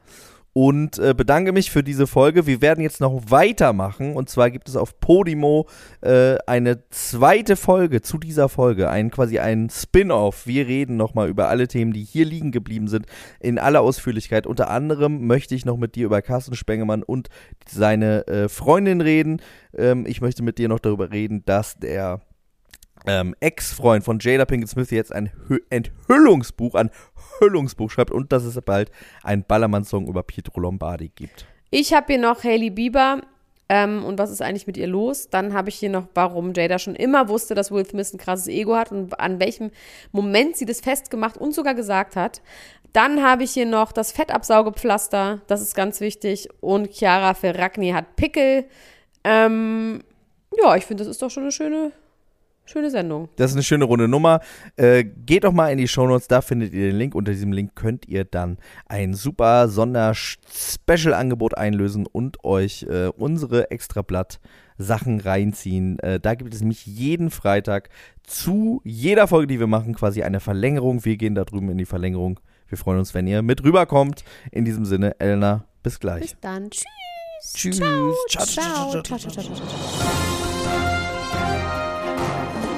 und äh, bedanke mich für diese Folge. Wir werden jetzt noch weitermachen und zwar gibt es auf Podimo äh, eine zweite Folge zu dieser Folge, ein quasi ein Spin-off. Wir reden nochmal über alle Themen, die hier liegen geblieben sind, in aller Ausführlichkeit. Unter anderem möchte ich noch mit dir über Carsten Spengemann und seine äh, Freundin reden. Ähm, ich möchte mit dir noch darüber reden, dass der ähm, Ex-Freund von Jada Pinkett Smith jetzt ein Hü Enthüllungsbuch, ein Enthüllungsbuch schreibt und dass es bald einen Ballermann-Song über Pietro Lombardi gibt. Ich habe hier noch Hailey Bieber. Ähm, und was ist eigentlich mit ihr los? Dann habe ich hier noch, warum Jada schon immer wusste, dass Will Smith ein krasses Ego hat und an welchem Moment sie das festgemacht und sogar gesagt hat. Dann habe ich hier noch das Fettabsaugepflaster, das ist ganz wichtig. Und Chiara Ferragni hat Pickel. Ähm, ja, ich finde, das ist doch schon eine schöne, schöne Sendung. Das ist eine schöne runde Nummer. Äh, geht doch mal in die Shownotes, da findet ihr den Link. Unter diesem Link könnt ihr dann ein super Sonder-Special-Angebot einlösen und euch äh, unsere Extrablatt-Sachen reinziehen. Äh, da gibt es nämlich jeden Freitag zu jeder Folge, die wir machen, quasi eine Verlängerung. Wir gehen da drüben in die Verlängerung. Wir freuen uns, wenn ihr mit rüberkommt. In diesem Sinne, Elna, bis gleich. Bis dann. Tschüss. Tschüss. Ciao. Ciao, Ciao. ciao, Ciao. Ciao. Ciao. Ciao. Ciao.